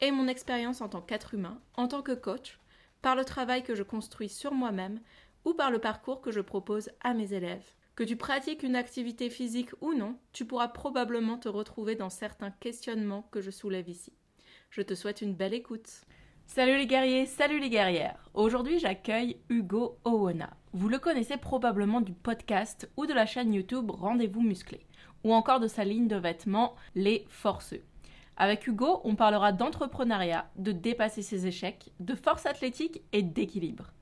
et mon expérience en tant qu'être humain, en tant que coach, par le travail que je construis sur moi-même ou par le parcours que je propose à mes élèves. Que tu pratiques une activité physique ou non, tu pourras probablement te retrouver dans certains questionnements que je soulève ici. Je te souhaite une belle écoute. Salut les guerriers, salut les guerrières. Aujourd'hui, j'accueille Hugo Owona. Vous le connaissez probablement du podcast ou de la chaîne YouTube Rendez-vous musclé, ou encore de sa ligne de vêtements Les Forceux. Avec Hugo, on parlera d'entrepreneuriat, de dépasser ses échecs, de force athlétique et d'équilibre.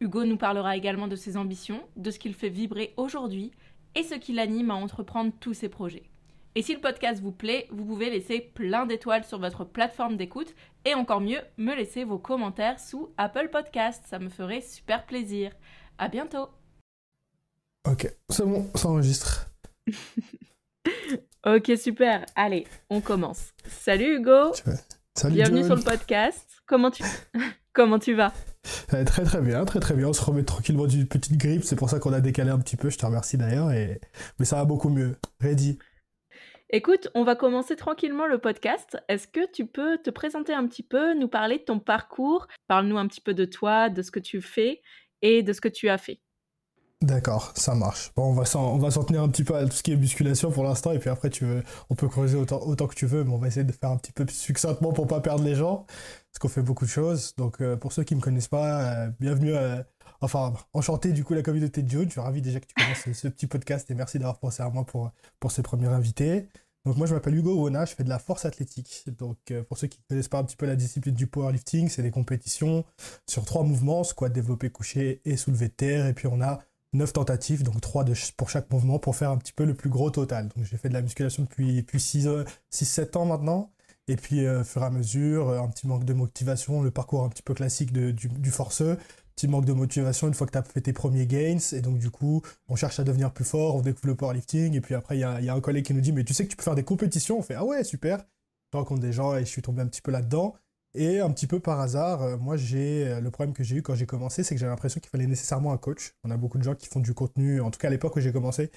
Hugo nous parlera également de ses ambitions, de ce qu'il fait vibrer aujourd'hui et ce qui l'anime à entreprendre tous ses projets. Et si le podcast vous plaît, vous pouvez laisser plein d'étoiles sur votre plateforme d'écoute et encore mieux, me laisser vos commentaires sous Apple Podcast. Ça me ferait super plaisir. À bientôt. Ok, c'est bon, ça enregistre. ok, super. Allez, on commence. Salut Hugo. Salut Bienvenue sur le podcast. Comment tu, Comment tu vas? Euh, Très très bien, très très bien. On se remet tranquillement d'une petite grippe. C'est pour ça qu'on a décalé un petit peu. Je te remercie d'ailleurs. Et... Mais ça va beaucoup mieux. Ready. Écoute, on va commencer tranquillement le podcast. Est-ce que tu peux te présenter un petit peu, nous parler de ton parcours? Parle-nous un petit peu de toi, de ce que tu fais et de ce que tu as fait. D'accord, ça marche. Bon, on va s'en, on va s'en tenir un petit peu à tout ce qui est musculation pour l'instant, et puis après, tu veux, on peut creuser autant, autant que tu veux, mais on va essayer de faire un petit peu succinctement pour pas perdre les gens, parce qu'on fait beaucoup de choses. Donc, euh, pour ceux qui me connaissent pas, euh, bienvenue, euh, enfin, enchanté du coup la communauté de June. Je suis ravi déjà que tu commences ce, petit podcast, et merci d'avoir pensé à moi pour, pour ces premiers invités. Donc moi je m'appelle Hugo Wona, je fais de la force athlétique. Donc pour ceux qui ne connaissent pas un petit peu la discipline du powerlifting, c'est des compétitions sur trois mouvements, squat, développé, couché et soulevé de terre. Et puis on a 9 tentatives, donc 3 de, pour chaque mouvement pour faire un petit peu le plus gros total. Donc j'ai fait de la musculation depuis, depuis 6-7 ans maintenant. Et puis, euh, fur et à mesure, euh, un petit manque de motivation, le parcours un petit peu classique de, du, du, forceux, petit manque de motivation une fois que tu as fait tes premiers gains. Et donc, du coup, on cherche à devenir plus fort, on découvre le powerlifting. Et puis après, il y a, y a, un collègue qui nous dit Mais tu sais que tu peux faire des compétitions? On fait Ah ouais, super. Je rencontre des gens et je suis tombé un petit peu là-dedans. Et un petit peu par hasard, euh, moi j'ai euh, le problème que j'ai eu quand j'ai commencé, c'est que j'avais l'impression qu'il fallait nécessairement un coach. On a beaucoup de gens qui font du contenu, en tout cas à l'époque où j'ai commencé,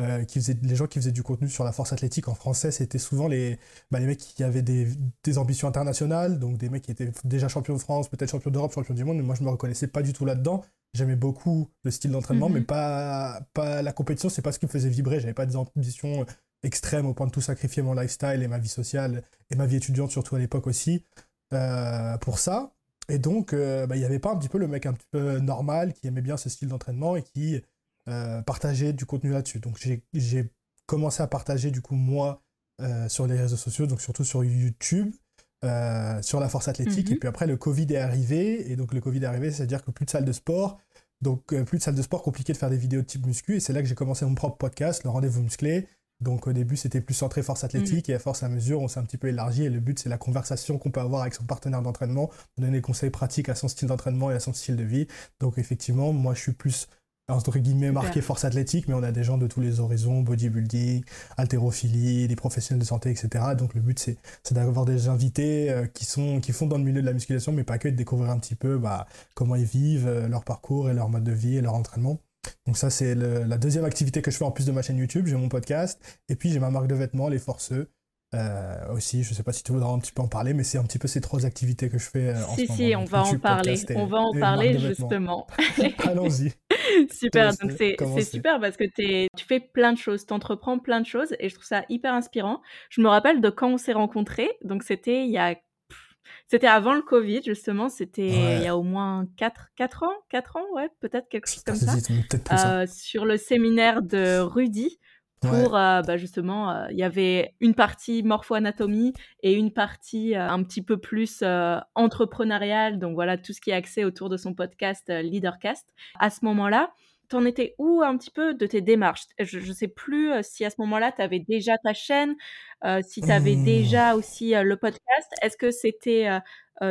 euh, qui faisaient, les gens qui faisaient du contenu sur la force athlétique en français, c'était souvent les, bah, les mecs qui avaient des, des, ambitions internationales, donc des mecs qui étaient déjà champions de France, peut-être champions d'Europe, champions du monde, mais moi je me reconnaissais pas du tout là-dedans. J'aimais beaucoup le style d'entraînement, mm -hmm. mais pas, pas la compétition, c'est pas ce qui me faisait vibrer. J'avais pas des ambitions extrêmes au point de tout sacrifier mon lifestyle et ma vie sociale et ma vie étudiante, surtout à l'époque aussi. Euh, pour ça. Et donc, euh, bah, il n'y avait pas un petit peu le mec un petit peu normal qui aimait bien ce style d'entraînement et qui euh, partageait du contenu là-dessus. Donc, j'ai commencé à partager, du coup, moi, sur les réseaux sociaux, donc surtout sur YouTube, sur la force athlétique. Mm -hmm. Et puis après, le Covid est arrivé. Et donc, le Covid est arrivé, c'est-à-dire que plus de salles de sport. Donc, plus de salles de sport, compliqué de faire des vidéos de type muscu. Et c'est là que j'ai commencé mon propre podcast, le rendez-vous musclé. Donc au début, c'était plus centré force athlétique mmh. et à force à mesure, on s'est un petit peu élargi et le but, c'est la conversation qu'on peut avoir avec son partenaire d'entraînement, donner des conseils pratiques à son style d'entraînement et à son style de vie. Donc effectivement, moi, je suis plus entre guillemets marqué force athlétique, mais on a des gens de tous les horizons, bodybuilding, haltérophilie, des professionnels de santé, etc. Donc le but, c'est d'avoir des invités euh, qui, sont, qui font dans le milieu de la musculation, mais pas que de découvrir un petit peu bah, comment ils vivent, euh, leur parcours et leur mode de vie et leur entraînement. Donc ça, c'est la deuxième activité que je fais en plus de ma chaîne YouTube. J'ai mon podcast et puis j'ai ma marque de vêtements, Les Forceux. Euh, aussi, je sais pas si tu voudras un petit peu en parler, mais c'est un petit peu ces trois activités que je fais euh, en si, ce si, moment. On va en parler. On va en parler justement. Allons-y. super, donc c'est super parce que es, tu fais plein de choses, tu entreprends plein de choses et je trouve ça hyper inspirant. Je me rappelle de quand on s'est rencontrés, donc c'était il y a c'était avant le Covid, justement. C'était ouais. il y a au moins 4, 4 ans, 4 ans, ouais, peut-être quelque chose comme ça. Euh, sur le séminaire de Rudy. Pour ouais. euh, bah justement, euh, il y avait une partie morpho-anatomie et une partie un petit peu plus entrepreneuriale. Donc voilà, tout ce qui est axé autour de son podcast Leadercast. À ce moment-là, t'en étais où un petit peu de tes démarches? Je ne sais plus euh, si à ce moment-là, tu avais déjà ta chaîne, euh, si tu avais mmh. déjà aussi euh, le podcast. Est-ce que c'était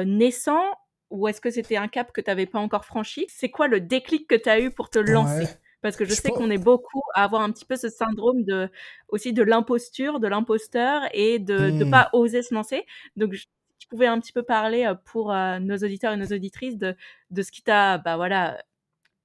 naissant ou est-ce que c'était un cap que tu n'avais pas encore franchi? C'est quoi le déclic que tu as eu pour te lancer? Parce que je, sais qu'on est beaucoup à avoir un petit peu ce syndrome de aussi de l'imposture, de l'imposteur et de ne mmh. pas oser se lancer. Donc je, pouvais un petit peu parler euh, pour euh, nos auditeurs et nos auditrices de, de ce qui t'a bah voilà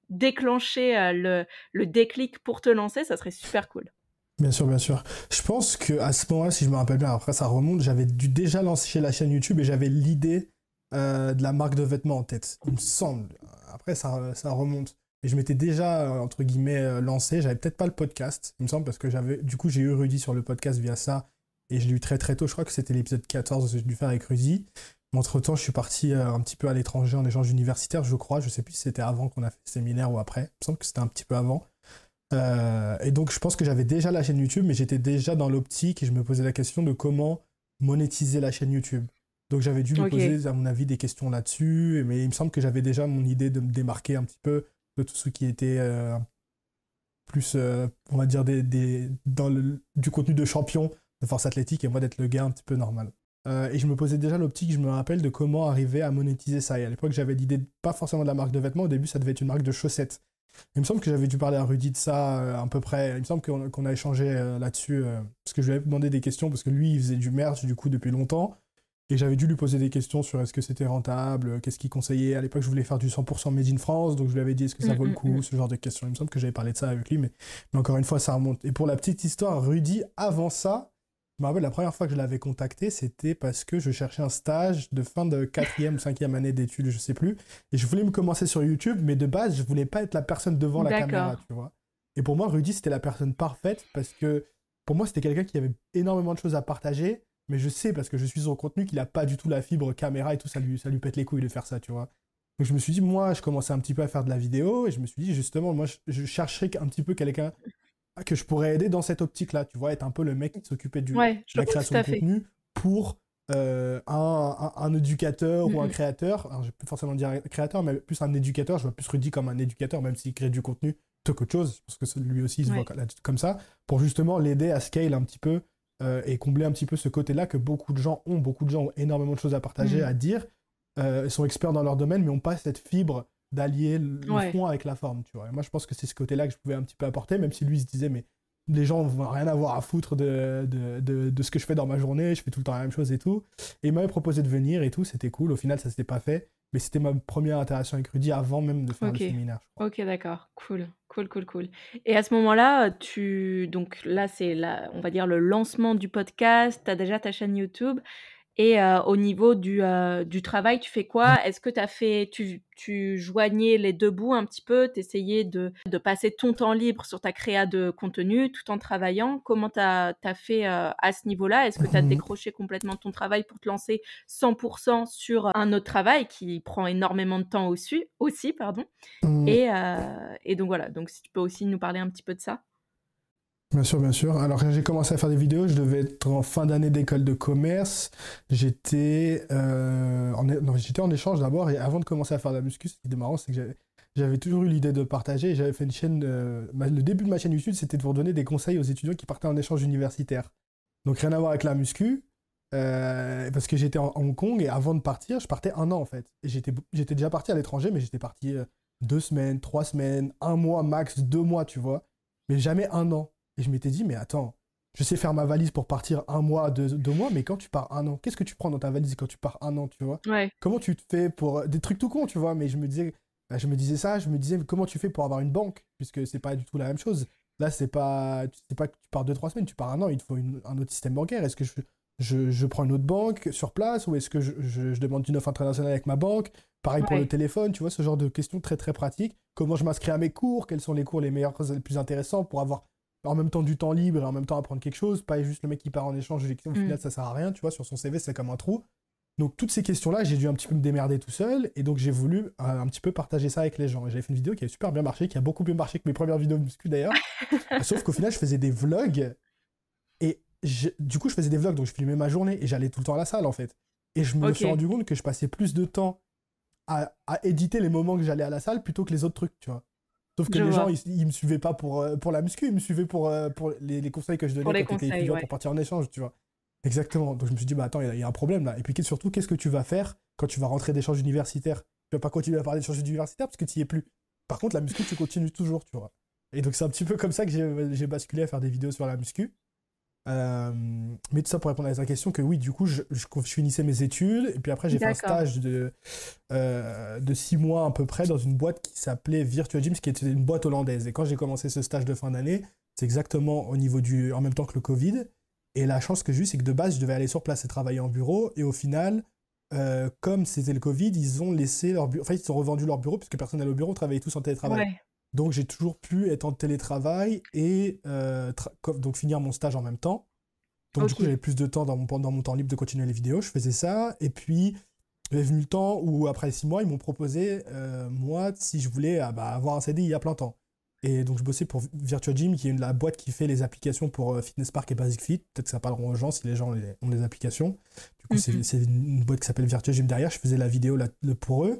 déclenché euh, le, le déclic pour te lancer, ça serait super cool. Bien sûr, bien sûr. Je pense que à ce moment-là, si je me rappelle bien, après ça remonte, j'avais dû déjà lancer la chaîne YouTube et j'avais l'idée euh, de la marque de vêtements en tête. Il me semble. Après, ça, ça remonte. Et je m'étais déjà, euh, entre guillemets, lancé. J'avais peut-être pas le podcast, il me semble, parce que j'avais. Du coup, j'ai eu Rudy sur le podcast via ça. Et je l'ai eu très très tôt. Je crois que c'était l'épisode 14 que j'ai dû faire avec Rudy. Mais entre temps, je suis parti un petit peu à l'étranger en échange universitaire, je crois. Je sais plus si c'était avant qu'on a fait le séminaire ou après. Il me semble que c'était un petit peu avant. Euh, et donc, je pense que j'avais déjà la chaîne YouTube, mais j'étais déjà dans l'optique et je me posais la question de comment monétiser la chaîne YouTube. Donc, j'avais dû lui poser, à mon avis, des questions là-dessus. Mais il me semble que j'avais déjà mon idée de me démarquer un petit peu de tout ce qui était euh, plus, euh, on va dire, des, des, dans le, du contenu de champion de force athlétique et moi d'être le gars un petit peu normal. Et je me posais déjà l'optique, je me rappelle, de comment arriver à monétiser ça. Et à l'époque, j'avais l'idée, pas forcément de la marque de vêtements, au début, ça devait être une marque de chaussettes. Il me semble que j'avais dû parler à Rudy de ça euh, à peu près. Il me semble qu'on a échangé euh, là-dessus euh, parce que je lui avais demandé des questions parce que lui il faisait du merch du coup depuis longtemps et j'avais dû lui poser des questions sur est-ce que c'était rentable, qu'est-ce qu'il conseillait. À l'époque je voulais faire du 100% made in France donc je lui avais dit est-ce que ça mm, vaut le mm, coup, mm. ce genre de questions. Il me semble que j'avais parlé de ça avec lui mais, mais encore une fois ça remonte. Et pour la petite histoire, Rudy avant ça je me rappelle, la première fois que je l'avais contacté, c'était parce que je cherchais un stage de fin de quatrième ou cinquième année d'études, je sais plus. Et je voulais me commencer sur YouTube, mais de base, je voulais pas être la personne devant la caméra, tu vois. Et pour moi, Rudy, c'était la personne parfaite parce que pour moi, c'était quelqu'un qui avait énormément de choses à partager. Mais je sais, parce que je suis son contenu, qu'il a pas du tout la fibre caméra et tout, ça lui, ça lui pète les couilles de faire ça, tu vois. Donc je me suis dit, moi, je commençais un petit peu à faire de la vidéo et je me suis dit, justement, moi, je, je chercherais un petit peu quelqu'un que je pourrais aider dans cette optique-là, tu vois, être un peu le mec qui s'occupait du, de la création de contenu pour euh, un, un, éducateur ou un créateur. Alors, je vais plus forcément dire un créateur, mais plus un éducateur. Je vois plus Rudy comme un éducateur, même s'il crée du contenu plutôt qu'autre chose, parce que lui aussi il se voit comme ça, pour justement l'aider à scale un petit peu euh, et combler un petit peu ce côté-là que beaucoup de gens ont. Beaucoup de gens ont énormément de choses à partager, mm. à dire. Euh, ils sont experts dans leur domaine, mais n'ont pas cette fibre d'allier le fond avec la forme, tu vois. Et moi, je pense que c'est ce côté-là que je pouvais un petit peu apporter, même si lui se disait, mais les gens vont rien avoir à foutre de, de, de, ce que je fais dans ma journée, je fais tout le temps la même chose et tout. Et il m'avait proposé de venir et tout, c'était cool. Au final, ça s'était pas fait, mais c'était ma première interaction avec Rudy avant même de faire le séminaire. Ok, d'accord, cool, cool, cool, cool. Et à ce moment-là, tu donc là, c'est on va dire le lancement du podcast. Tu as déjà ta chaîne YouTube. Et au niveau du, du travail, tu fais quoi? Est-ce que as fait, tu, tu joignais les deux bouts un petit peu? Tu essayais de, de, passer ton temps libre sur ta créa de contenu tout en travaillant? Comment tu as, fait à ce niveau-là? Est-ce que tu as mmh. décroché complètement ton travail pour te lancer 100% sur un autre travail qui prend énormément de temps aussi, aussi pardon? Mmh. Et, et donc voilà, donc si tu peux aussi nous parler un petit peu de ça Bien sûr, bien sûr. Alors quand j'ai commencé à faire des vidéos, je devais être en fin d'année d'école de commerce. J'étais euh, en, échange d'abord et avant de commencer à faire de la muscu, ce qui était marrant, c'est que j'avais toujours eu l'idée de partager. J'avais fait une chaîne. Euh, le début de ma chaîne YouTube, c'était de vous donner des conseils aux étudiants qui partaient en échange universitaire. Donc rien à voir avec la muscu. Euh, parce que j'étais en Hong Kong et avant de partir, je partais un an en fait. J'étais déjà parti à l'étranger, mais j'étais parti deux semaines, trois semaines, un mois max, deux mois, tu vois. Mais jamais un an. Et je m'étais dit, mais attends, je sais faire ma valise pour partir un mois, deux, mois, mais quand tu pars un an, qu'est-ce que tu prends dans ta valise quand tu pars un an, tu vois? Comment tu te fais pour. Des trucs tout cons, tu vois, mais je me disais. Bah, je me disais ça, je me disais comment tu fais pour avoir une banque, puisque c'est pas du tout la même chose. Là, c'est pas, c'est pas que tu pars deux, trois semaines, tu pars un an, il te faut un autre système bancaire. Est-ce que je, je, je, prends une autre banque sur place ou est-ce que je, je, demande une offre internationale avec ma banque? Pareil pour le téléphone, tu vois, ce genre de questions très très pratiques. Comment je m'inscris à mes cours? Quels sont les cours les meilleurs, les plus intéressants pour avoir en même temps du temps libre et en même temps apprendre quelque chose, pas juste le mec qui part en échange, au final mm. ça sert à rien, tu vois, sur son CV c'est comme un trou. Donc toutes ces questions-là, j'ai dû un petit peu me démerder tout seul, et donc j'ai voulu euh, un petit peu partager ça avec les gens. J'avais fait une vidéo qui a super bien marché, qui a beaucoup mieux marché que mes premières vidéos de muscu d'ailleurs. Sauf qu'au final, je faisais des vlogs, et du coup, je faisais des vlogs, donc je filmais ma journée, et j'allais tout le temps à la salle en fait. Et je me suis rendu compte que je passais plus de temps à, à éditer les moments que j'allais à la salle plutôt que les autres trucs, tu vois. Sauf que les gens, ils, me suivaient pas pour, euh, pour la muscu, ils me suivaient pour, euh, pour les, conseils que je donnais pour quand pour partir en échange, tu vois. Exactement. Donc je me suis dit, bah attends, il y, a un problème là. Et puis surtout, qu'est-ce que tu vas faire quand tu vas rentrer d'échanges universitaires, tu vas pas continuer à parler d'échanges universitaires parce que tu y es plus. Par contre, la muscu, tu continues toujours, tu vois. Et donc, c'est un petit peu comme ça que j'ai basculé à faire des vidéos sur la muscu. Euh, mais tout ça pour répondre à ta question, que oui, du coup, je, je, finissais mes études, et puis après, j'ai fait un stage de, euh, de six mois à peu près dans une boîte qui s'appelait Virtua Gyms, qui était une boîte hollandaise. Et quand j'ai commencé ce stage de fin d'année, c'est exactement au niveau du. en même temps que le Covid. Et la chance que j'ai eue, c'est que de base, je devais aller sur place et travailler en bureau, et au final, euh, comme c'était le Covid, ils ont laissé leur bureau. Enfin, ils ont revendu leur bureau, puisque personne n'allait au bureau, travaillait tous en télétravail. Donc j'ai toujours pu être en télétravail et euh, donc finir mon stage en même temps. Donc du coup j'avais plus de temps dans mon, dans mon temps libre de continuer les vidéos, je faisais ça. Et puis il est venu le temps où après six mois ils m'ont proposé, euh, moi, si je voulais ah, bah, avoir un CDI à plein temps. Et donc, je bossais pour Virtua Gym, qui est la boîte qui fait les applications pour euh, Fitness Park et Basic Fit. Peut-être que ça parlera aux gens si les gens ont des applications. Du coup, c'est mhm. une boîte qui s'appelle Virtua Gym derrière. Je faisais la vidéo pour eux.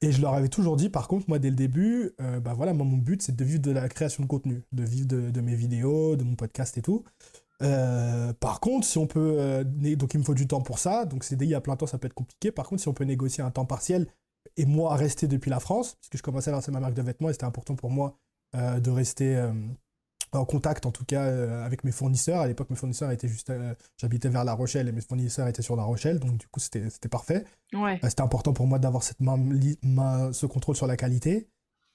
Et je leur avais toujours dit, par contre, moi, dès le début, euh, bah voilà, moi, mon but, c'est de vivre de la création de contenu, de vivre de, mes vidéos, de mon podcast et tout. Euh, par contre, si on peut. donc, il me faut du temps pour ça. Donc, CDI à plein temps, ça peut être compliqué. Par contre, si on peut négocier un temps partiel et moi rester depuis la France, puisque je commençais à lancer ma marque de vêtements et c'était important pour moi euh, de rester euh, en contact en tout cas euh, avec mes fournisseurs. À l'époque, mes fournisseurs étaient juste. J'habitais vers La Rochelle et mes fournisseurs étaient sur La Rochelle, donc du coup, c'était parfait. Ouais. c'était important pour moi d'avoir cette main, ce contrôle sur la qualité.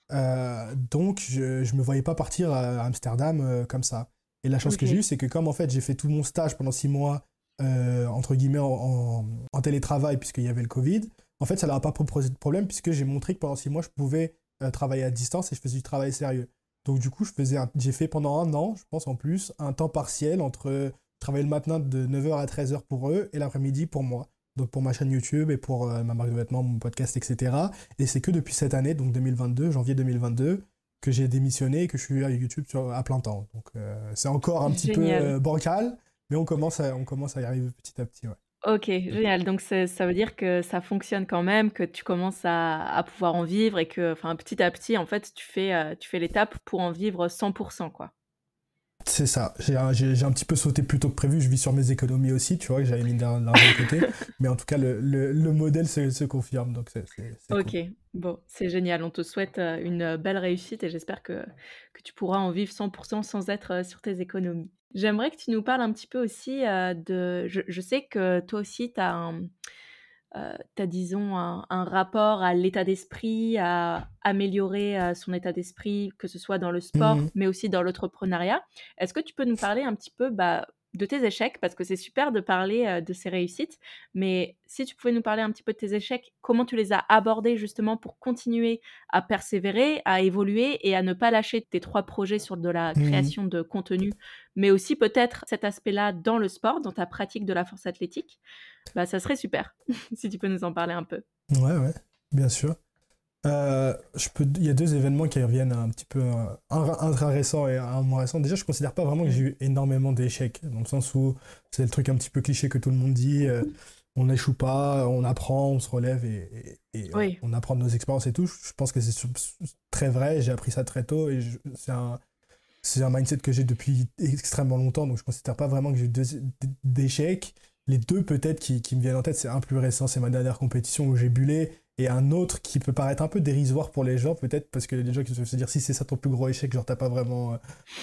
donc, je ne me voyais pas partir à Amsterdam comme ça. Et la chance que j'ai eue, c'est que comme en fait, j'ai fait tout mon stage pendant six mois, entre guillemets, en, en télétravail, puisqu'il y avait le Covid, en fait, ça leur a pas posé de problème, puisque j'ai montré que pendant six mois, je pouvais euh, travailler à distance et je faisais du travail sérieux. Donc du coup, je faisais j'ai fait pendant un an, je pense en plus, un temps partiel entre travailler le matin de 9h à 13h pour eux et l'après-midi pour moi. Donc pour ma chaîne YouTube et pour euh, ma marque de vêtements, mon podcast, etc. Et c'est que depuis cette année, donc 2022, janvier 2022, que j'ai démissionné et que je suis à YouTube sur, à plein temps. Donc euh, c'est encore un petit peu bancal, mais on commence, à, on commence à y arriver petit à petit. Ouais. OK, génial. Donc ça veut dire que ça fonctionne quand même, que tu commences à pouvoir en vivre et que, enfin, petit à petit, en fait, tu fais, euh, tu fais l'étape pour en vivre 100% quoi. C'est ça. J'ai un, petit peu sauté plus tôt que prévu. Je vis sur mes économies aussi, tu vois, que j'avais mis de l'argent de côté. Mais en tout cas, le, modèle se, confirme. Donc c'est, ok, bon, c'est génial. On te souhaite euh, une belle réussite et j'espère que, que tu pourras en vivre 100% sans être euh, sur tes économies. J'aimerais que tu nous parles un petit peu aussi euh, de... Je, sais que toi aussi, tu as un euh, as, disons, un, rapport à l'état d'esprit, à améliorer euh, son état d'esprit, que ce soit dans le sport, mmh mais aussi dans l'entrepreneuriat. Est-ce que tu peux nous parler un petit peu bah, de tes échecs, parce que c'est super de parler euh, de ces réussites, mais si tu pouvais nous parler un petit peu de tes échecs, comment tu les as abordés justement pour continuer à persévérer, à évoluer et à ne pas lâcher tes trois projets sur de la mmh création de contenu, mais aussi peut-être cet aspect-là dans le sport, dans ta pratique de la force athlétique, bah ça serait super si tu peux nous en parler un peu. Ouais, ouais, bien sûr. Euh, je peux... Il y a deux événements qui reviennent un petit peu. Euh, un, très récent et un moins récent. Déjà, je considère pas vraiment que j'ai eu énormément d'échecs, dans le sens où c'est le truc un petit peu cliché que tout le monde dit. Euh, on n'échoue pas, on apprend, on se relève et, on apprend de nos expériences et tout. Je pense que c'est très vrai. J'ai appris ça très tôt et c'est un, un mindset que j'ai depuis extrêmement longtemps. Donc, je considère pas vraiment que j'ai eu d'échecs. Les deux, peut-être, qui, qui me viennent en tête, c'est un plus récent, c'est ma dernière compétition où j'ai bullé et un autre qui peut paraître un peu dérisoire pour les gens, peut-être, parce que les gens qui se dire si c'est ça ton plus gros échec, genre t'as pas vraiment euh,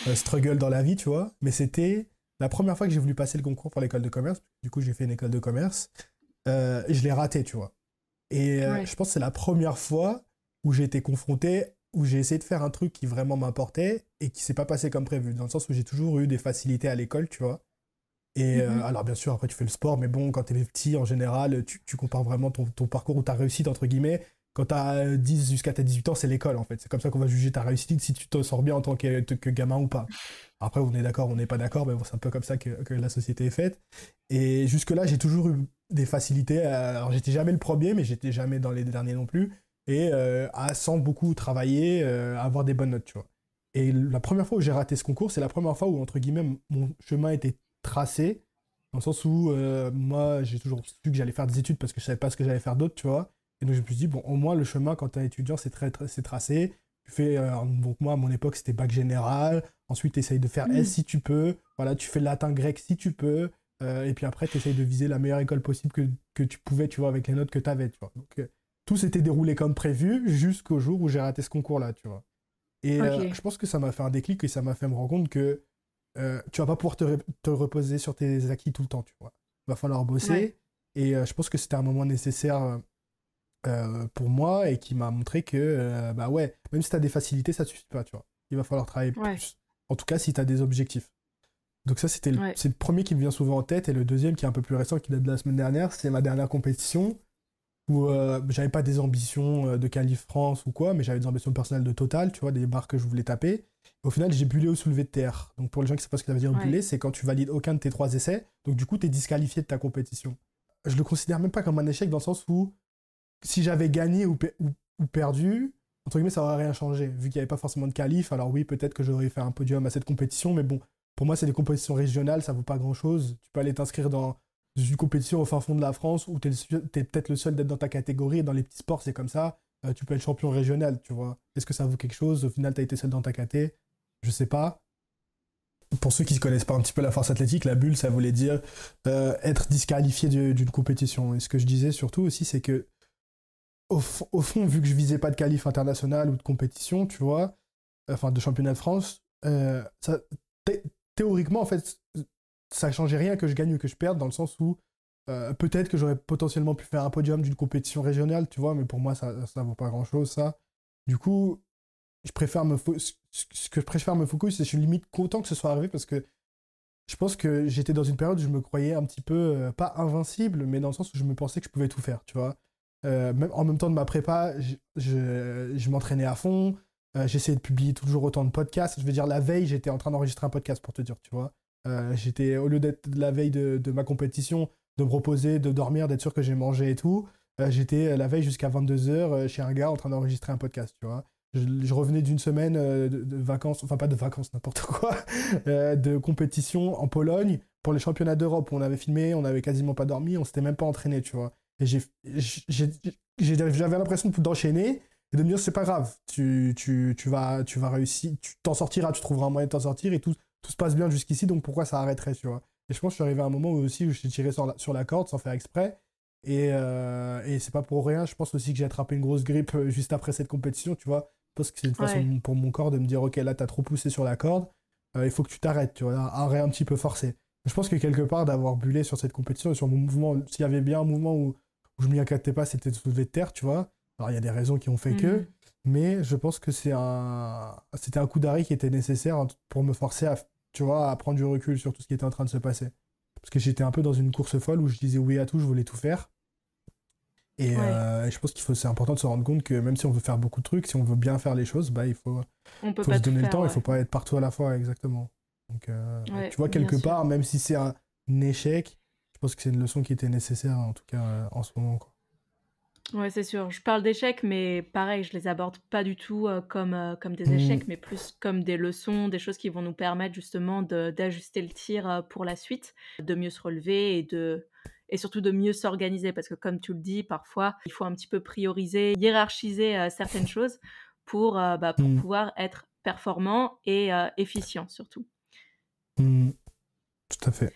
euh, struggle dans la vie, tu vois. Mais c'était la première fois que j'ai voulu passer le concours pour l'école de commerce. Du coup, j'ai fait une école de commerce. Euh, je l'ai raté, tu vois. Et je pense que c'est la première fois où j'ai été confronté, où j'ai essayé de faire un truc qui vraiment m'importait et qui s'est pas passé comme prévu. Dans le sens où j'ai toujours eu des facilités à l'école, tu vois. Et euh, mhm. alors, bien sûr, après, tu fais le sport, mais bon, quand tu es petit, en général, tu, tu compares vraiment ton, ton, parcours ou ta réussite, entre guillemets. Quand tu as 10 jusqu'à tes 18 ans, c'est l'école, en fait. C'est comme ça qu'on va juger ta réussite, si tu te sors bien en tant que, que gamin ou pas. Après, on est d'accord, on n'est pas d'accord, mais bon, c'est un peu comme ça que, que, la société est faite. Et jusque-là, j'ai toujours eu des facilités. alors, j'étais jamais le premier, mais j'étais jamais dans les derniers non plus. Et euh, à, sans beaucoup travailler, euh, avoir des bonnes notes, tu vois. Et la première fois où j'ai raté ce concours, c'est la première fois où, entre guillemets, mon chemin était tracé, dans le sens où euh, moi, j'ai toujours su que j'allais faire des études parce que je savais pas ce que j'allais faire d'autre, tu vois. Et donc, je me suis dit, bon, au moins, le chemin, quand tu es étudiant, c'est très, c'est tracé. Tu fais, euh, donc moi, à mon époque, c'était bac général. Ensuite, tu essayes de faire S mmh. si tu peux. Voilà, tu fais latin grec si tu peux. et puis après, tu essayes de viser la meilleure école possible que, que tu pouvais, tu vois, avec les notes que tu avais, tu vois. Donc, tout s'était déroulé comme prévu jusqu'au jour où j'ai raté ce concours-là, tu vois. Et je pense que ça m'a fait un déclic et ça m'a fait me rendre compte que tu vas pas pouvoir te, te, reposer sur tes acquis tout le temps, tu vois. Il va falloir bosser. Et je pense que c'était un moment nécessaire euh, pour moi et qui m'a montré que, euh, bah ouais, même si tu as des facilités, ça suffit pas, tu vois. Il va falloir travailler plus. En tout cas, si tu as des objectifs. Donc ça, c'était le, c'est le premier qui me vient souvent en tête. Et le deuxième, qui est un peu plus récent, qui date de la semaine dernière, c'est ma dernière compétition où euh, j'avais pas des ambitions de qualif France ou quoi, mais j'avais des ambitions personnelles de total, tu vois, des barres que je voulais taper. au final, j'ai bullé au soulevé de terre. Donc pour les gens qui savent pas ce que ça veut dire buller, c'est quand tu valides aucun de tes trois essais. Donc du coup, tu es disqualifié de ta compétition. Je le considère même pas comme un échec dans le sens où si j'avais gagné ou, ou, perdu, entre guillemets, ça n'aurait rien changé. Vu qu'il n'y avait pas forcément de qualif, alors oui, peut-être que j'aurais fait un podium à cette compétition, mais bon, pour moi, c'est des compétitions régionales, ça vaut pas grand-chose. Tu peux aller t'inscrire dans une compétition au fin fond de la France où tu es, peut-être le seul d'être dans ta catégorie. Et dans les petits sports, c'est comme ça. Euh, tu peux être champion régional, tu vois. Est-ce que ça vaut quelque chose? Au final, tu as été seul dans ta caté Je sais pas. Pour ceux qui ne connaissent pas un petit peu la force athlétique, la bulle, ça voulait dire euh, être disqualifié d'une compétition. Et ce que je disais surtout aussi, c'est que au, fond, vu que je visais pas de qualif international ou de compétition, tu vois, enfin de championnat de France, euh, ça, théoriquement, en fait, ça changeait rien que je gagne ou que je perde, dans le sens où euh, peut-être que j'aurais potentiellement pu faire un podium d'une compétition régionale, tu vois, mais pour moi, ça, ça vaut pas grand-chose, ça. Du coup, je préfère me ce que je préfère me focus, c'est que je suis limite content que ce soit arrivé parce que je pense que j'étais dans une période où je me croyais un petit peu, euh, pas invincible, mais dans le sens où je me pensais que je pouvais tout faire, tu vois. Euh, même, en même temps de ma prépa, je, m'entraînais à fond. J'essayais de publier toujours autant de podcasts. Je veux dire, la veille, j'étais en train d'enregistrer un podcast pour te dire, tu vois. Euh, j'étais, au lieu d'être la veille de, ma compétition, de me reposer, de dormir, d'être sûr que j'ai mangé et tout, j'étais la veille jusqu'à 22h chez un gars en train d'enregistrer un podcast, tu vois. Je, revenais d'une semaine de, vacances, enfin pas de vacances, n'importe quoi, de compétition en Pologne pour les championnats d'Europe on avait filmé, on avait quasiment pas dormi, on s'était même pas entraîné, tu vois. Et j'avais l'impression d'enchaîner et de me dire c'est pas grave, tu, tu, tu, vas, tu vas réussir, tu t'en sortiras, tu trouveras un moyen de t'en sortir et tout, tout se passe bien jusqu'ici, donc pourquoi ça arrêterait, tu vois? Et je pense que je suis arrivé à un moment où aussi où suis tiré sur la, sur la corde sans faire exprès. Et, euh, et c'est pas pour rien, je pense aussi que j'ai attrapé une grosse grippe euh, juste après cette compétition, tu vois. Parce que c'est une façon pour mon corps de me dire, ok, là, t'as trop poussé sur la corde, euh, il faut que tu t'arrêtes, tu vois, arrêt un petit peu forcé. Je pense que quelque part, d'avoir bullé sur cette compétition et sur mon mouvement, s'il y avait bien un mouvement où où je m'y inquiétais pas, c'était de soulever de terre, tu vois. Alors il y a des raisons qui ont fait que, mhm. mais je pense que c'est un, c'était un coup d'arrêt qui était nécessaire pour me forcer à, tu vois, à prendre du recul sur tout ce qui était en train de se passer. Parce que j'étais un peu dans une course folle où je disais oui à tout, je voulais tout faire. Et, euh, je pense qu'il faut, c'est important de se rendre compte que même si on veut faire beaucoup de trucs, si on veut bien faire les choses, bah il faut, faut se donner le temps, il faut pas être partout à la fois, exactement. Donc, euh, tu vois, quelque part, même si c'est un échec, je pense que c'est une leçon qui était nécessaire, en tout cas euh, en ce moment. Quoi. Ouais, c'est sûr. Je parle d'échecs, mais pareil, je les aborde pas du tout euh, comme, euh, comme des mmh. échecs, mais plus comme des leçons, des choses qui vont nous permettre justement d'ajuster le tir pour la suite, de mieux se relever et de et surtout de mieux s'organiser parce que comme tu le dis, parfois il faut un petit peu prioriser, hiérarchiser certaines choses pour, bah, pour mmh. pouvoir être performant et efficient surtout. Mmh. Tout à fait.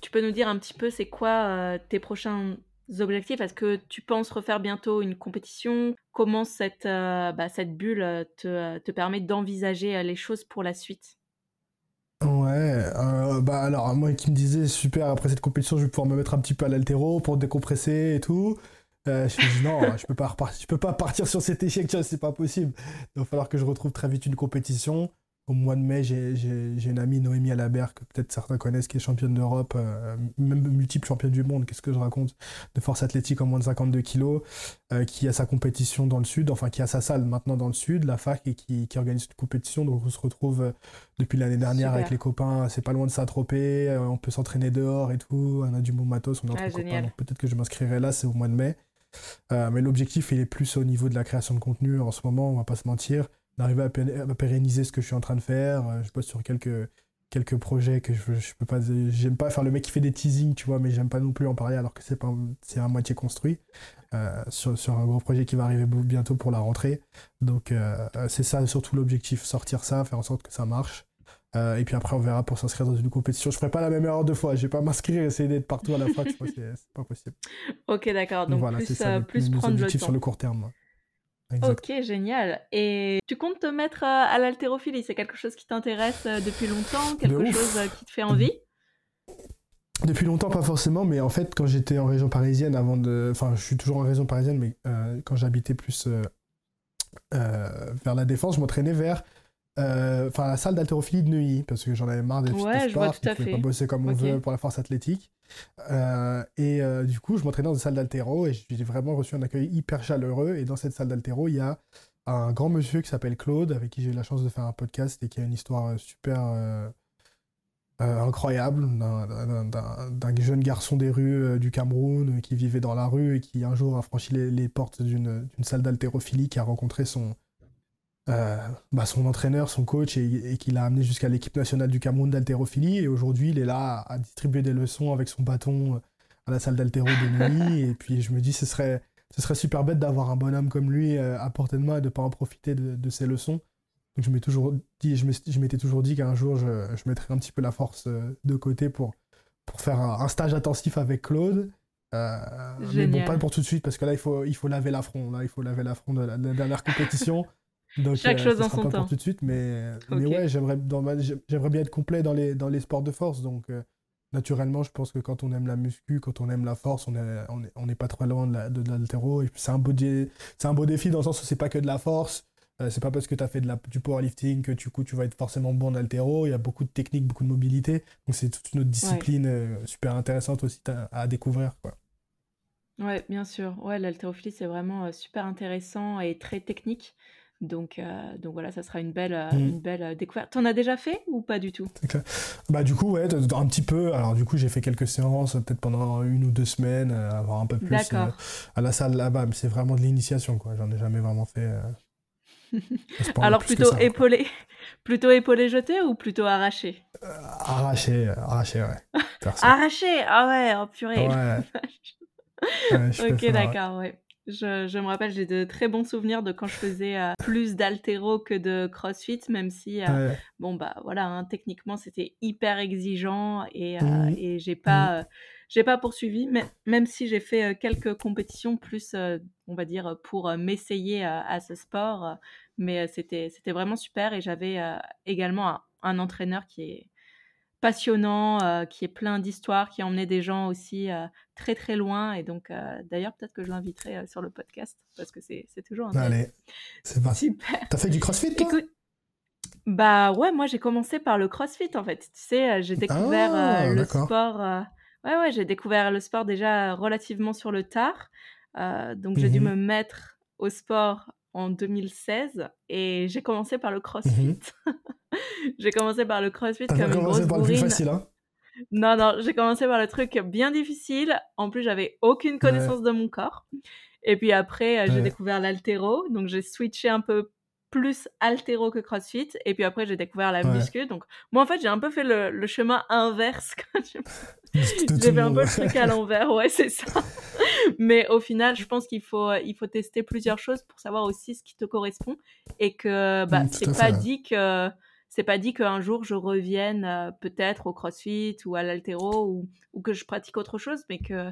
Tu peux nous dire un petit peu c'est quoi euh, tes prochains objectifs Est-ce que tu penses refaire bientôt une compétition? Comment cette, euh, bah, cette bulle euh, te, te permet d'envisager les choses pour la suite? Ouais, bah alors moi qui me disais super après cette compétition je vais pouvoir me mettre un petit peu à l'altéro pour décompresser et tout. je me dis non, je peux pas je peux pas partir sur cet échec, c'est pas possible. Il va falloir que je retrouve très vite une compétition au mois de mai, j'ai une amie, Noémie Alabert, que peut-être certains connaissent, qui est championne d'Europe, euh, même multiple championne du monde, qu'est-ce que je raconte, de force athlétique en moins de 52 kilos, euh, qui a sa compétition dans le sud, enfin qui a sa salle maintenant dans le sud, la fac, et qui, qui organise une compétition. Donc on se retrouve euh, depuis l'année dernière avec les copains, c'est pas loin de Saint-Tropez, on peut s'entraîner dehors et tout, on a du bon matos, on est entre ah, copains, donc peut-être que je m'inscrirai là, c'est au mois de mai. mais l'objectif, il est plus au niveau de la création de contenu en ce moment, on va pas se mentir d'arriver à, pérenniser ce que je suis en train de faire. Euh, je bosse sur quelques, quelques projets que je, je peux pas. J'aime pas faire le mec qui fait des teasings, tu vois, mais j'aime pas non plus en parler alors que c'est pas c'est à moitié construit. Euh, sur, sur, un gros projet qui va arriver bientôt pour la rentrée. Donc euh, c'est ça surtout l'objectif, sortir ça, faire en sorte que ça marche. Euh, et puis après, on verra pour s'inscrire dans une compétition. Je ferai pas la même erreur deux fois. Je vais pas m'inscrire et essayer d'être partout à la fois. c'est pas possible. Ok, d'accord. Donc, voilà, plus, ça, plus prendre le temps. sur le court terme. Ok, génial. Et tu comptes te mettre à l'haltérophilie C'est quelque chose qui t'intéresse depuis longtemps Quelque chose qui te fait envie? Depuis longtemps, pas forcément, mais en fait, quand j'étais en région parisienne, avant de. Enfin, je suis toujours en région parisienne, mais euh, quand j'habitais plus euh, euh, vers la défense, je m'entraînais vers. Enfin, la salle d'haltérophilie de Neuilly, parce que j'en avais marre d'être ouais, je vois tout à fait. pas bosser comme on veut pour la force athlétique. et du coup, je m'entraînais dans une salle d'haltéro et j'ai vraiment reçu un accueil hyper chaleureux. Et dans cette salle d'haltéro, il y a un grand monsieur qui s'appelle Claude, avec qui j'ai eu la chance de faire un podcast et qui a une histoire super euh, incroyable d'un jeune garçon des rues euh, du Cameroun euh, qui vivait dans la rue et qui un jour a franchi les, portes d'une salle d'haltérophilie, qui a rencontré son, bah, son entraîneur, son coach et, qui l'a amené jusqu'à l'équipe nationale du Cameroun d'haltérophilie. Et aujourd'hui, il est là à, distribuer des leçons avec son bâton à la salle d'haltéro de nuit. et puis je me dis, ce serait, ce serait super bête d'avoir un bonhomme comme lui à portée de main et de ne pas en profiter de, de ses leçons je m'étais toujours dit, je m'étais toujours dit qu'un jour je, je, mettrais un petit peu la force euh, de côté pour, pour faire un, stage intensif avec Claude. Euh, mais bon, pas pour tout de suite parce que là il faut, il faut laver l'affront. Là, il faut laver l'affront de, la, dernière compétition. Donc, Chaque euh, chose dans son pas pour tout de suite, mais, mais ouais, j'aimerais j'aimerais bien être complet dans les, dans les sports de force. Donc, naturellement, je pense que quand on aime la muscu, quand on aime la force, on n'est on est, on est pas trop loin de, l'altéro. C'est un, beau un beau défi dans le sens où c'est pas que de la force. Euh, c'est pas parce que tu as fait de la, du powerlifting que du coup tu vas être forcément bon en altéro. Il y a beaucoup de techniques, beaucoup de mobilité. Donc c'est toute une autre discipline euh, super intéressante aussi à, découvrir. Quoi. Ouais, bien sûr. Ouais, l'haltérophilie c'est vraiment euh, super intéressant et très technique. Donc, donc voilà, ça sera une belle, mmh. une belle découverte. T'en as déjà fait ou pas du tout? Bah du coup, ouais, un petit peu. Alors du coup, j'ai fait quelques séances, peut-être pendant une ou deux semaines, avoir un peu plus à la salle là-bas. Mais c'est vraiment de l'initiation, quoi. J'en ai jamais vraiment fait. Alors plutôt épaulé, plutôt épaulé jeté ou plutôt arraché? Euh, Arraché, arraché, ouais. arraché, ah ouais, oh purée. ok, d'accord, ouais. Je, je, me rappelle, j'ai de très bons souvenirs de quand je faisais euh, plus d'altéro que de crossfit, même si, euh, bon, bah voilà, hein, techniquement, c'était hyper exigeant et, mmh. et j'ai pas, mmh. j'ai pas poursuivi, mais, même si j'ai fait quelques compétitions plus, on va dire, pour m'essayer à ce sport, mais c'était, c'était vraiment super et j'avais également un, entraîneur qui est passionnant, qui est plein d'histoires, qui emmenait des gens aussi très très loin. Et donc, d'ailleurs, peut-être que je l'inviterai sur le podcast parce que c'est, c'est toujours un Allez, c'est super. T'as fait du crossfit toi? Bah ouais, moi j'ai commencé par le crossfit en fait. Tu sais, j'ai découvert ah, le sport. ouais, ouais, j'ai découvert le sport déjà relativement sur le tard. donc j'ai dû mmh me mettre au sport en 2016 et j'ai commencé par le crossfit. Mhm. j'ai commencé par le crossfit comme une grosse par le plus facile, hein Non, non, j'ai commencé par le truc bien difficile. En plus, j'avais aucune connaissance de mon corps. Et puis après, euh, j'ai découvert l'altéro. Donc, j'ai switché un peu plus altéro que crossfit. Et puis après, j'ai découvert la muscu. Donc, moi, en fait, j'ai un peu fait le, chemin inverse. j'ai fait un peu le truc à l'envers. Ouais, c'est ça. Mais au final, je pense qu'il faut, il faut tester plusieurs choses pour savoir aussi ce qui te correspond. Et que bah, c'est pas dit que c'est pas dit qu'un jour je revienne euh, peut-être au crossfit ou à l'altéro ou, ou, que je pratique autre chose, mais que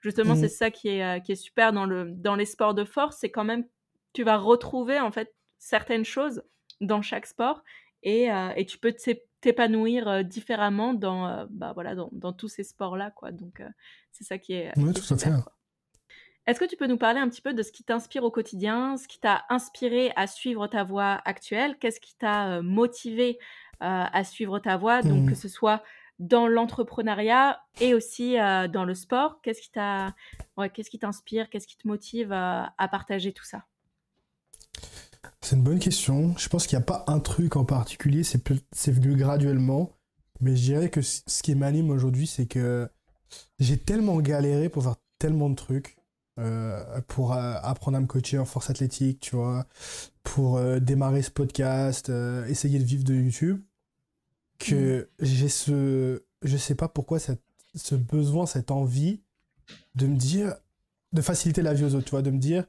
justement, c'est mmh. ça qui est, euh, qui est super dans, le, dans les sports de force. C'est quand même, tu vas retrouver en fait certaines choses dans chaque sport et, euh, et tu peux t'épanouir euh, différemment dans, euh, bah, voilà, dans, dans, tous ces sports-là. quoi. Donc, c'est ça qui est. Oui, tout à fait. Est-ce que tu peux nous parler un petit peu de ce qui t'inspire au quotidien, ce qui t'a inspiré à suivre ta voie actuelle? Qu'est-ce qui t'a motivé à suivre ta voie? Donc, que mmh. ce soit dans l'entrepreneuriat et aussi dans le sport, qu'est-ce qui t'a, ouais, qu'est-ce qui t'inspire, qu'est-ce qui te motive à partager tout ça? C'est une bonne question. Je pense qu'il n'y a pas un truc en particulier, c'est, venu graduellement. Mais je dirais que ce qui m'anime aujourd'hui, c'est que j'ai tellement galéré pour faire tellement de trucs. Euh, pour euh, apprendre à me coacher en force athlétique, tu vois, pour euh, démarrer ce podcast, essayer de vivre de YouTube, que mmh. j'ai ce, je sais pas pourquoi, ce besoin, cette envie de me dire, de faciliter la vie aux autres, tu vois, de me dire,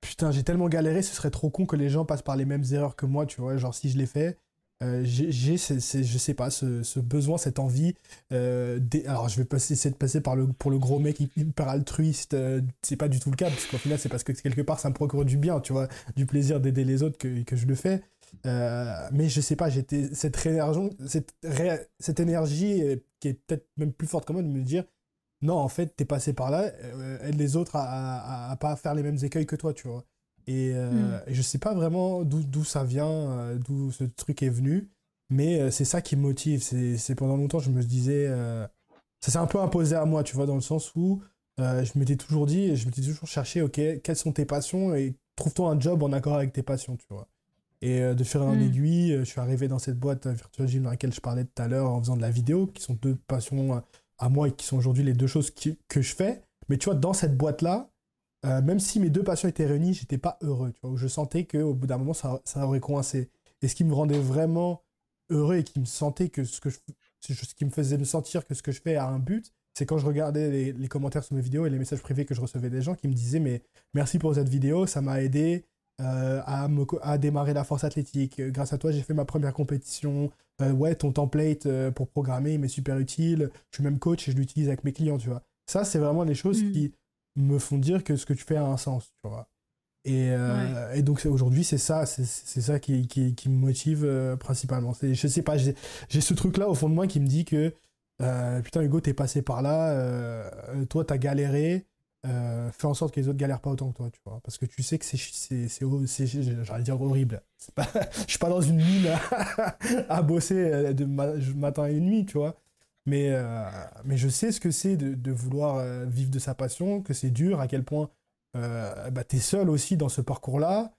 putain, j'ai tellement galéré, ce serait trop con que les gens passent par les mêmes erreurs que moi, tu vois. Genre, si je l'ai fait, euh, j'ai, je sais pas, ce, besoin, cette envie. Euh, alors, je vais passer, essayer de passer par le, pour le gros mec hyper altruiste. Euh, c'est pas du tout le cas, parce qu'au final, c'est parce que quelque part, ça me procure du bien, tu vois, du plaisir d'aider les autres que, que, je le fais. mais je sais pas, j'étais cette, cette, cette énergie qui est peut-être même plus forte que moi de me dire non, en fait, t'es passé par là, aide les autres à, à, à, pas faire les mêmes écueils que toi, tu vois. Et, euh, hmm. je sais pas vraiment d'où ça vient, euh, d'où ce truc est venu, mais euh, c'est ça qui me motive. C'est pendant longtemps, je me disais. ça s'est un peu imposé à moi, tu vois, dans le sens où je m'étais toujours dit, je m'étais toujours cherché, ok, quelles sont tes passions et trouve-toi un job en accord avec tes passions, tu vois. Et de faire en hmm. aiguille, je suis arrivé dans cette boîte Virtual Gym dans laquelle je parlais tout à l'heure en faisant de la vidéo, qui sont deux passions à moi et qui sont aujourd'hui les deux choses que je fais. Mais tu vois, dans cette boîte-là, euh, même si mes deux passions étaient réunies, j'étais pas heureux. Tu vois, je sentais qu'au bout d'un moment, ça, ça, aurait coincé. Et ce qui me rendait vraiment heureux et qui me sentait que ce que ce qui me faisait me sentir que ce que je fais a un but, c'est quand je regardais les, commentaires sur mes vidéos et les messages privés que je recevais des gens qui me disaient mais merci pour cette vidéo, ça m'a aidé euh, à, me, à démarrer la force athlétique. Grâce à toi, j'ai fait ma première compétition. Euh, ouais, ton template pour programmer, il m'est super utile. Je suis même coach et je l'utilise avec mes clients, tu vois. Ça, c'est vraiment les choses mm. qui me font dire que ce que tu fais a un sens, tu vois. Et, euh, et donc aujourd'hui, c'est ça, c'est ça qui, qui, qui, me motive euh, principalement. Je sais pas, j'ai ce truc-là au fond de moi qui me dit que euh, putain, Hugo, t'es passé par là, toi, t'as galéré, fais en sorte que les autres galèrent pas autant que toi, tu vois. Parce que tu sais que c'est, j'allais dire horrible. Pas, je suis pas dans une mine à, à bosser de matin et nuit, tu vois. Mais, euh, mais je sais ce que c'est de, de, vouloir euh, vivre de sa passion, que c'est dur, à quel point euh, bah, tu es seul aussi dans ce parcours-là.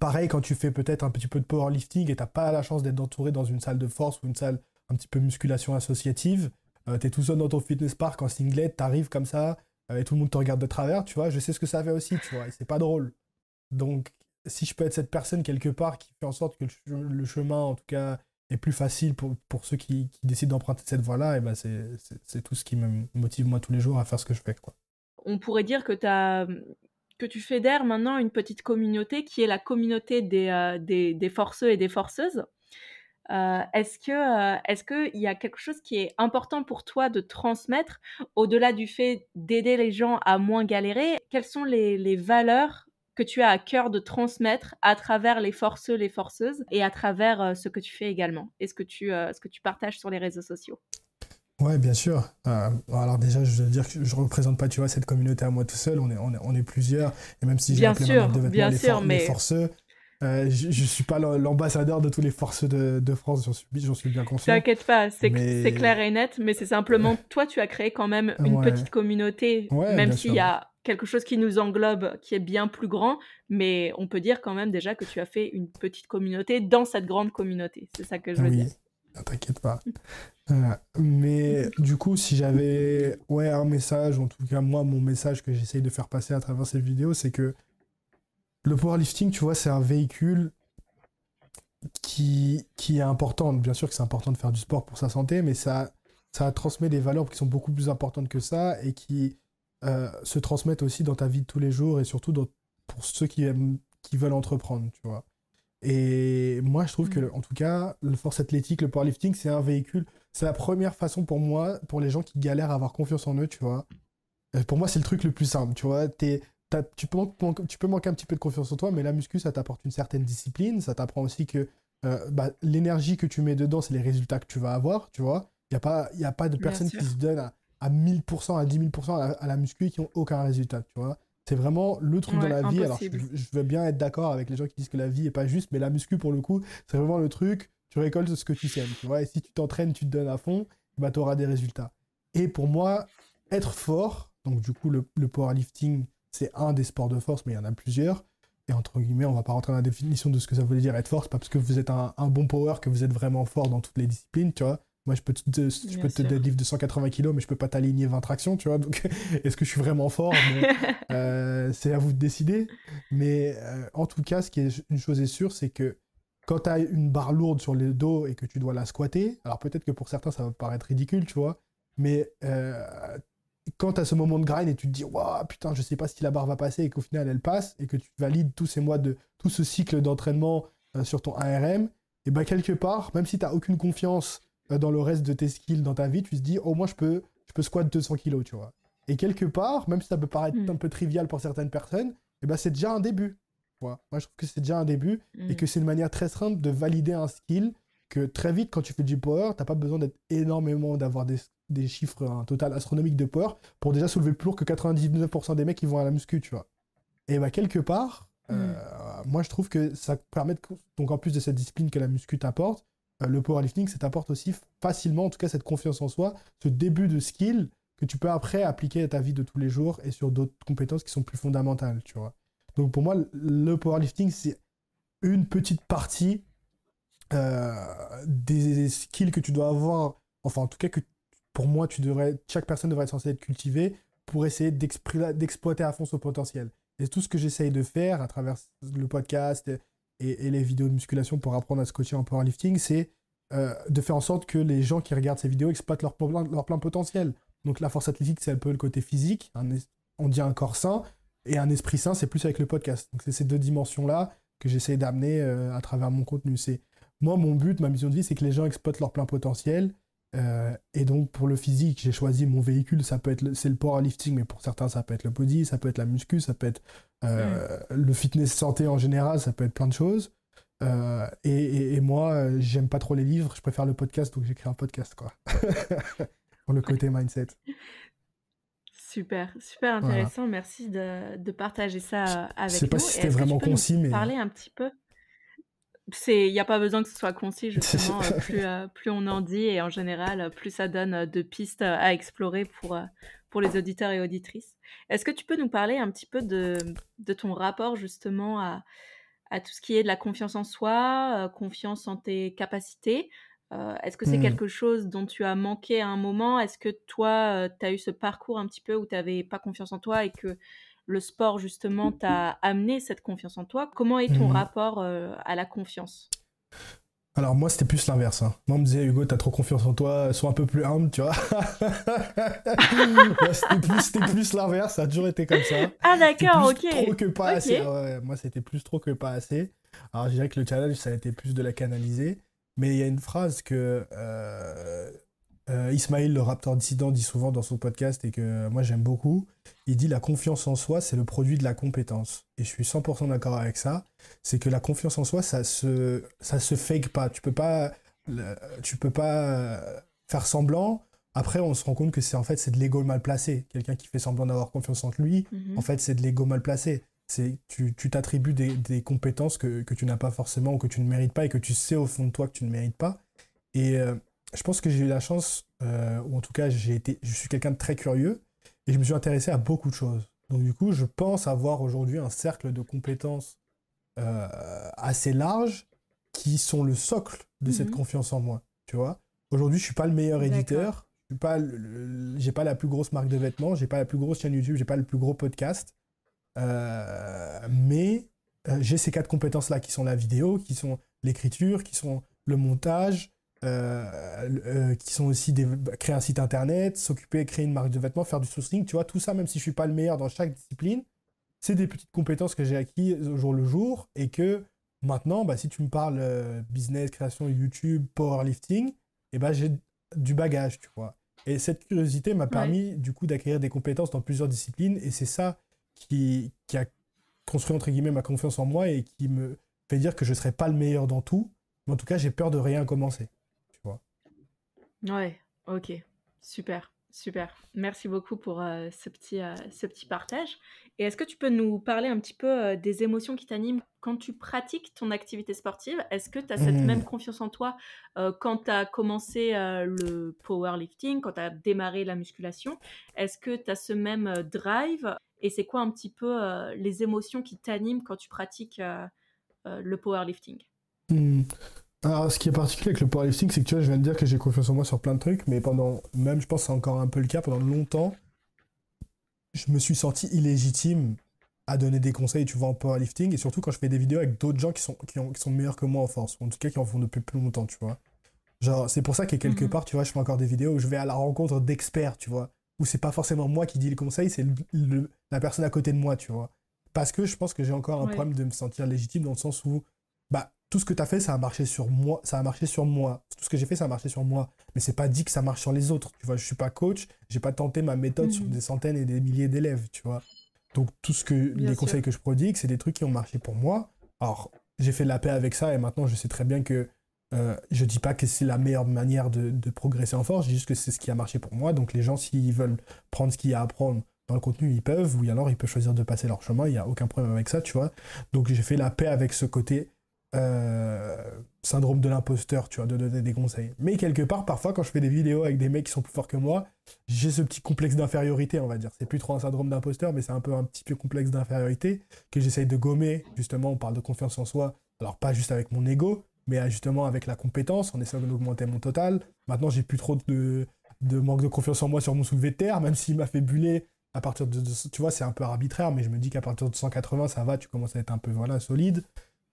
Pareil, quand tu fais peut-être un petit peu de powerlifting et tu pas la chance d'être entouré dans une salle de force ou une salle un petit peu musculation associative, tu es tout seul dans ton fitness park en singlet, tu arrives comme ça et tout le monde te regarde de travers, tu vois. Je sais ce que ça fait aussi, tu vois, et c'est pas drôle. Donc, si je peux être cette personne quelque part qui fait en sorte que le chemin, en tout cas, est plus facile pour, pour ceux qui, décident d'emprunter cette voie-là, et ben c'est tout ce qui me motive moi tous les jours à faire ce que je fais. Quoi. On pourrait dire que, as, que tu fédères maintenant une petite communauté qui est la communauté des, euh, forceux et des forceuses. Euh, est-ce que euh, est-ce qu'il y a quelque chose qui est important pour toi de transmettre au-delà du fait d'aider les gens à moins galérer? Quelles sont les, les valeurs que tu as à cœur de transmettre à travers les forceux, les forceuses et à travers euh, ce que tu fais également? Et ce que tu, euh, ce que tu partages sur les réseaux sociaux? Ouais, bien sûr. Euh, alors déjà, je veux dire que je représente pas, tu vois, cette communauté à moi tout seul. On est, on est, on est plusieurs. Et même si j'ai appelé sûr, de bien les, sûr, mais... les forceux, je, je suis pas l'ambassadeur de tous les forceux de, de France. J'en suis, j'en suis bien conscient. T'inquiète pas, c'est clair et net. Mais c'est simplement toi, tu as créé quand même une petite communauté, même s'il y a quelque chose qui nous englobe, qui est bien plus grand, mais on peut dire quand même déjà que tu as fait une petite communauté dans cette grande communauté. C'est ça que je veux oui. dire. T'inquiète pas. Euh, mais du coup, si j'avais ouais, un message, en tout cas moi, mon message que j'essaye de faire passer à travers cette vidéo, c'est que le powerlifting, tu vois, c'est un véhicule qui, qui est important. Bien sûr que c'est important de faire du sport pour sa santé, mais ça, ça transmet des valeurs qui sont beaucoup plus importantes que ça et qui, euh, se transmettent aussi dans ta vie de tous les jours et surtout pour ceux qui, aiment, qui veulent entreprendre, tu vois. Et moi, je trouve que, mm. en tout cas, le force athlétique, le powerlifting, c'est un véhicule. C'est la première façon pour moi, pour les gens qui galèrent à avoir confiance en eux, tu vois. Euh, pour moi, c'est le truc le plus simple, tu vois. Tu, peux, tu peux manquer un petit peu de confiance en toi, mais la muscu, ça t'apporte une certaine discipline. Ça t'apprend aussi que euh, bah, l'énergie que tu mets dedans, c'est les résultats que tu vas avoir, tu vois. Il n'y a, pas, y a pas de personne qui se donne à à 1000%, à 10 000% à la, muscu qui ont aucun résultat, tu vois. C'est vraiment le truc dans la vie. Alors, je, veux bien être d'accord avec les gens qui disent que la vie est pas juste, mais la muscu, pour le coup, c'est vraiment le truc, tu récoltes ce que tu sèmes, tu vois. Et si tu t'entraînes, tu te donnes à fond, bah, tu auras des résultats. Et pour moi, être fort, donc du coup, le, powerlifting, c'est un des sports de force, mais il y en a plusieurs. Et entre guillemets, on va pas rentrer dans la définition de ce que ça veut dire être fort, pas parce que vous êtes un, un bon power que vous êtes vraiment fort dans toutes les disciplines, tu vois. Moi, je peux te, je peux te deadlift de 180 kg, mais je peux pas t'aligner 20 tractions, tu vois. Donc, est-ce que je suis vraiment fort? Euh, C'est à vous de décider. Mais euh, en tout cas, ce qui est une chose est sûre, c'est que quand tu as une barre lourde sur le dos et que tu dois la squatter, alors peut-être que pour certains, ça va paraître ridicule, tu vois. Mais euh, quand tu as ce moment de grind et tu te dis, waouh, putain, je sais pas si la barre va passer et qu'au final elle passe et que tu valides tous ces mois de tout ce cycle d'entraînement sur ton ARM, et bah quelque part, même si tu n'as aucune confiance dans le reste de tes skills dans ta vie, tu te dis, au moins je peux, je peux squat 200 kilos, tu vois. Et quelque part, même si ça peut paraître mm. un peu trivial pour certaines personnes, et bah c'est déjà un début. Moi, je trouve que c'est déjà un début et mm. que c'est une manière très simple de valider un skill que très vite, quand tu fais du power, t'as pas besoin d'être énormément, d'avoir des, des, chiffres, un total astronomique de power pour déjà soulever plus lourd que 99% des mecs qui vont à la muscu, tu vois. Et bah, quelque part, euh, mm. moi, je trouve que ça permet, donc en plus de cette discipline que la muscu t'apporte, euh, le powerlifting, ça t'apporte aussi facilement, en tout cas, cette confiance en soi, ce début de skill que tu peux après appliquer à ta vie de tous les jours et sur d'autres compétences qui sont plus fondamentales, tu vois. Donc pour moi, le powerlifting, c'est une petite partie euh, des skills que tu dois avoir, enfin en tout cas que pour moi, tu devrais, chaque personne devrait être censée être cultivée pour essayer d'exploiter à fond son potentiel. Et tout ce que j'essaye de faire à travers le podcast et, les vidéos de musculation pour apprendre à se coacher en powerlifting, c'est euh, de faire en sorte que les gens qui regardent ces vidéos exploitent leur, plein potentiel. Donc la force athlétique, c'est un peu le côté physique, on dit un corps sain, et un esprit sain, c'est plus avec le podcast. Donc c'est ces deux dimensions-là que j'essaie d'amener euh, à travers mon contenu. C'est moi, mon but, ma mission de vie, c'est que les gens exploitent leur plein potentiel. Euh, et donc, pour le physique, j'ai choisi mon véhicule. Ça peut être, c'est le powerlifting, mais pour certains, ça peut être le body, ça peut être la muscu, ça peut être euh, le fitness santé en général, ça peut être plein de choses. Euh, et, et, moi, j'aime pas trop les livres, je préfère le podcast, donc j'écris un podcast, quoi. pour le côté mindset. Super, super intéressant. Merci de, de, partager ça avec nous. Je sais pas si c'était vraiment concis, mais. Parler un petit peu il n'y a pas besoin que ce soit concis, justement. Euh, plus, euh, plus on en dit et en général, plus ça donne euh, de pistes à explorer pour, pour les auditeurs et auditrices. Est-ce que tu peux nous parler un petit peu de, de ton rapport justement à, à, tout ce qui est de la confiance en soi, confiance en tes capacités? Est-ce que c'est mmh. quelque chose dont tu as manqué à un moment? Est-ce que toi, tu as eu ce parcours un petit peu où tu n'avais pas confiance en toi et que le sport justement t'a amené cette confiance en toi. Comment est ton mhm. rapport euh, à la confiance? Alors moi c'était plus l'inverse. Hein. Moi on me disait Hugo t'as trop confiance en toi, sois un peu plus humble, tu vois. c'était plus, l'inverse, ça a toujours été comme ça. Ah d'accord, ok. Trop que pas assez. moi c'était plus trop que pas assez. Alors je dirais que le challenge ça a été plus de la canaliser. Mais il y a une phrase que euh, euh, Ismail, le Raptor dissident, dit souvent dans son podcast et que moi j'aime beaucoup. Il dit la confiance en soi, c'est le produit de la compétence. Et je suis 100% d'accord avec ça. C'est que la confiance en soi, ça se, ça se fake pas. Tu peux pas, tu peux pas euh, faire semblant. Après, on se rend compte que c'est en fait c'est de l'ego mal placé. Quelqu'un qui fait semblant d'avoir confiance en lui, mhm. en fait, c'est de l'ego mal placé. C'est tu t'attribues des, des, compétences que, que tu n'as pas forcément ou que tu ne mérites pas et que tu sais au fond de toi que tu ne mérites pas. Et euh, je pense que j'ai eu la chance, euh, ou en tout cas, j'ai été, je suis quelqu'un de très curieux et je me suis intéressé à beaucoup de choses. Donc, du coup, je pense avoir aujourd'hui un cercle de compétences euh, assez large qui sont le socle de cette mhm. confiance en moi. Tu vois, aujourd'hui, je suis pas le meilleur éditeur, je n'ai pas, j'ai pas la plus grosse marque de vêtements, j'ai pas la plus grosse chaîne YouTube, j'ai pas le plus gros podcast, euh, mais j'ai ces quatre compétences là qui sont la vidéo, qui sont l'écriture, qui sont le montage, euh, euh, qui sont aussi des, créer un site internet, s'occuper, créer une marque de vêtements, faire du sourcing, tu vois, tout ça, même si je suis pas le meilleur dans chaque discipline, c'est des petites compétences que j'ai acquises au jour le jour et que maintenant, bah, si tu me parles euh, business, création YouTube, powerlifting, et eh ben j'ai du bagage, tu vois. Et cette curiosité m'a permis du coup d'acquérir des compétences dans plusieurs disciplines et c'est ça qui, qui a construit entre guillemets ma confiance en moi et qui me fait dire que je ne serai pas le meilleur dans tout, mais en tout cas j'ai peur de rien commencer. Ouais, ok, super, super. Merci beaucoup pour euh, ce, petit, euh, ce petit partage. Et est-ce que tu peux nous parler un petit peu euh, des émotions qui t'animent? Quand tu pratiques ton activité sportive Est-ce que tu as cette mmh. même confiance en toi quand tu as commencé le powerlifting, quand tu as démarré la musculation? Est-ce que tu as ce même drive? Et c'est quoi un petit peu les émotions qui t'animent quand tu pratiques le powerlifting? Mmh. Alors, ce qui est particulier avec le powerlifting, c'est que tu vois, je viens de dire que j'ai confiance en moi sur plein de trucs, mais pendant, même je pense que c'est encore un peu le cas, pendant longtemps, je me suis senti illégitime à donner des conseils, tu vois, en powerlifting, et surtout quand je fais des vidéos avec d'autres gens qui sont, qui, qui, sont meilleurs que moi en force, ou en tout cas qui en font depuis plus longtemps, tu vois. Genre, c'est pour ça que quelque mhm. part, tu vois, je fais encore des vidéos où je vais à la rencontre d'experts, tu vois, où c'est pas forcément moi qui dis le conseil, c'est la personne à côté de moi, tu vois. Parce que je pense que j'ai encore un problème de me sentir légitime dans le sens où, bah, tout ce que tu as fait, ça a marché sur moi. Ça a marché sur moi. Tout ce que j'ai fait, ça a marché sur moi. Mais c'est pas dit que ça marche sur les autres. Tu vois, je suis pas coach. J'ai pas tenté ma méthode sur mhm. des centaines et des milliers d'élèves. Tu vois. Donc tout ce que les conseils que je prodigue, c'est des trucs qui ont marché pour moi. Alors j'ai fait la paix avec ça et maintenant je sais très bien que euh, je dis pas que c'est la meilleure manière de, de, progresser en force. Je dis juste que c'est ce qui a marché pour moi. Donc les gens, s'ils veulent prendre ce qu'il y a à prendre dans le contenu, ils peuvent. Ou alors ils peuvent choisir de passer leur chemin. Il y a aucun problème avec ça, tu vois. Donc j'ai fait la paix avec ce côté euh, syndrome de l'imposteur, tu vois, de donner des conseils. Mais quelque part, parfois, quand je fais des vidéos avec des mecs qui sont plus forts que moi, j'ai ce petit complexe d'infériorité, on va dire. C'est plus trop un syndrome d'imposteur, mais c'est un peu un petit peu complexe d'infériorité que j'essaye de gommer. Justement, on parle de confiance en soi. Alors, pas juste avec mon ego, mais justement avec la compétence. On essaie d'augmenter mon total. Maintenant, j'ai plus trop de, de manque de confiance en moi sur mon soulevé de terre, même s'il m'a fait buller à partir de, tu vois, c'est un peu arbitraire, mais je me dis qu'à partir de 180, ça va, tu commences à être un peu, voilà, solide.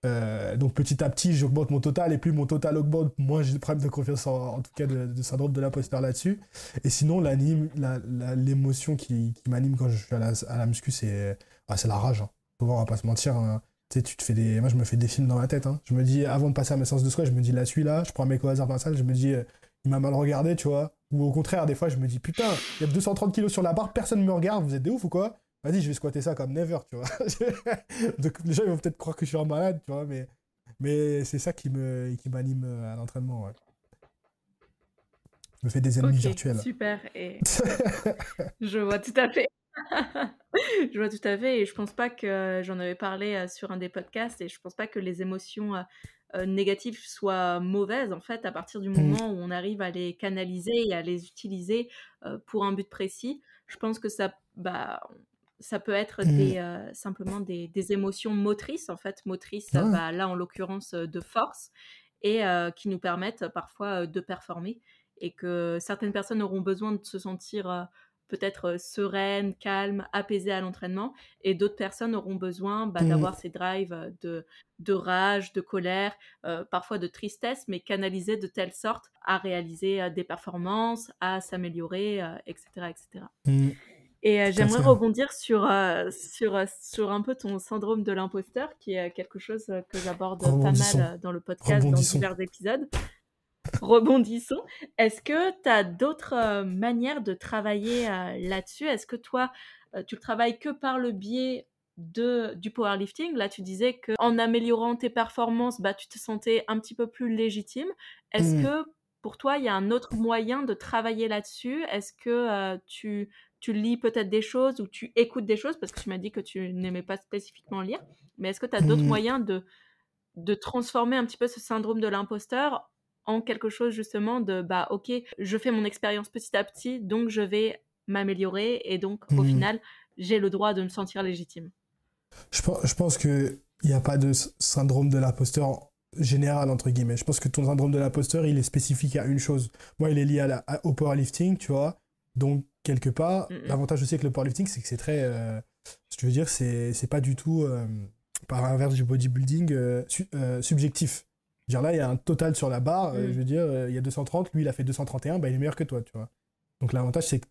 Euh, donc petit à petit, j'augmente mon total, et plus mon total augmente, moins j'ai de problèmes de confiance, en, tout cas de, syndrome de l'imposteur là-dessus. Et sinon, l'émotion qui, m'anime quand je suis à la, à la muscu, c'est ah, la rage. Hein. Souvent, on va pas se mentir. Hein. Tu tu te fais des... Moi, je me fais des films dans la tête. Hein. Je me dis, avant de passer à mes séances de squat, je me dis, là, celui-là, je prends au hasard dans la salle, je me dis, euh, il m'a mal regardé, tu vois. Ou au contraire, des fois, je me dis, putain, il y a 230 kilos sur la barre, personne ne me regarde, vous êtes des ouf ou quoi? Vas-y, je vais squatter ça comme never, tu vois. Donc, les gens, ils vont peut-être croire que je suis un malade, tu vois, mais, mais c'est ça qui me qui m'anime à l'entraînement, ouais. Je me fais des ennemis virtuels. Super, et je vois tout à fait. je vois tout à fait, et je pense pas que j'en avais parlé euh, sur un des podcasts, et je pense pas que les émotions euh, euh, négatives soient mauvaises, en fait, à partir du mmh. moment où on arrive à les canaliser et à les utiliser pour un but précis. Je pense que ça, bah, ça peut être mmh. des, euh, simplement des, des, émotions motrices, en fait, motrices, ah. bah, là en l'occurrence euh, de force, et euh, qui nous permettent parfois de performer. Et que certaines personnes auront besoin de se sentir peut-être sereines, calmes, apaisées à l'entraînement, et d'autres personnes auront besoin bah, mmh. d'avoir ces drives de, de rage, de colère, parfois de tristesse, mais canalisés de telle sorte à réaliser des performances, à s'améliorer, etc. etc. Et euh, j'aimerais rebondir sur, euh, sur, euh, sur un peu ton syndrome de l'imposteur, qui est quelque chose que j'aborde pas mal dans le podcast, dans divers épisodes. Rebondissons. Est-ce que tu as d'autres manières de travailler là-dessus? Est-ce que toi, tu le travailles que par le biais de, du powerlifting? Là, tu disais qu'en améliorant tes performances, bah, tu te sentais un petit peu plus légitime. Est-ce mmh. que pour toi, il y a un autre moyen de travailler là-dessus? Est-ce que tu tu lis peut-être des choses ou tu écoutes des choses parce que tu m'as dit que tu n'aimais pas spécifiquement lire. Mais est-ce que tu as d'autres mmh. moyens de, de transformer un petit peu ce syndrome de l'imposteur en quelque chose justement de bah ok, je fais mon expérience petit à petit, donc je vais m'améliorer et donc au mmh. final j'ai le droit de me sentir légitime? Je, je pense qu'il n'y a pas de syndrome de l'imposteur général entre guillemets. Je pense que ton syndrome de l'imposteur il est spécifique à une chose. Moi il est lié à la, au powerlifting, tu vois. Donc quelque part. Mm. L'avantage aussi avec le powerlifting, c'est que c'est très. Euh, je veux dire, c'est pas du tout, euh, par inverse du bodybuilding, euh, subjectif. Dire là, il y a un total sur la barre, je mm. veux dire, il y a 230, lui il a fait 231, bah, il est meilleur que toi, tu vois. Donc l'avantage, c'est que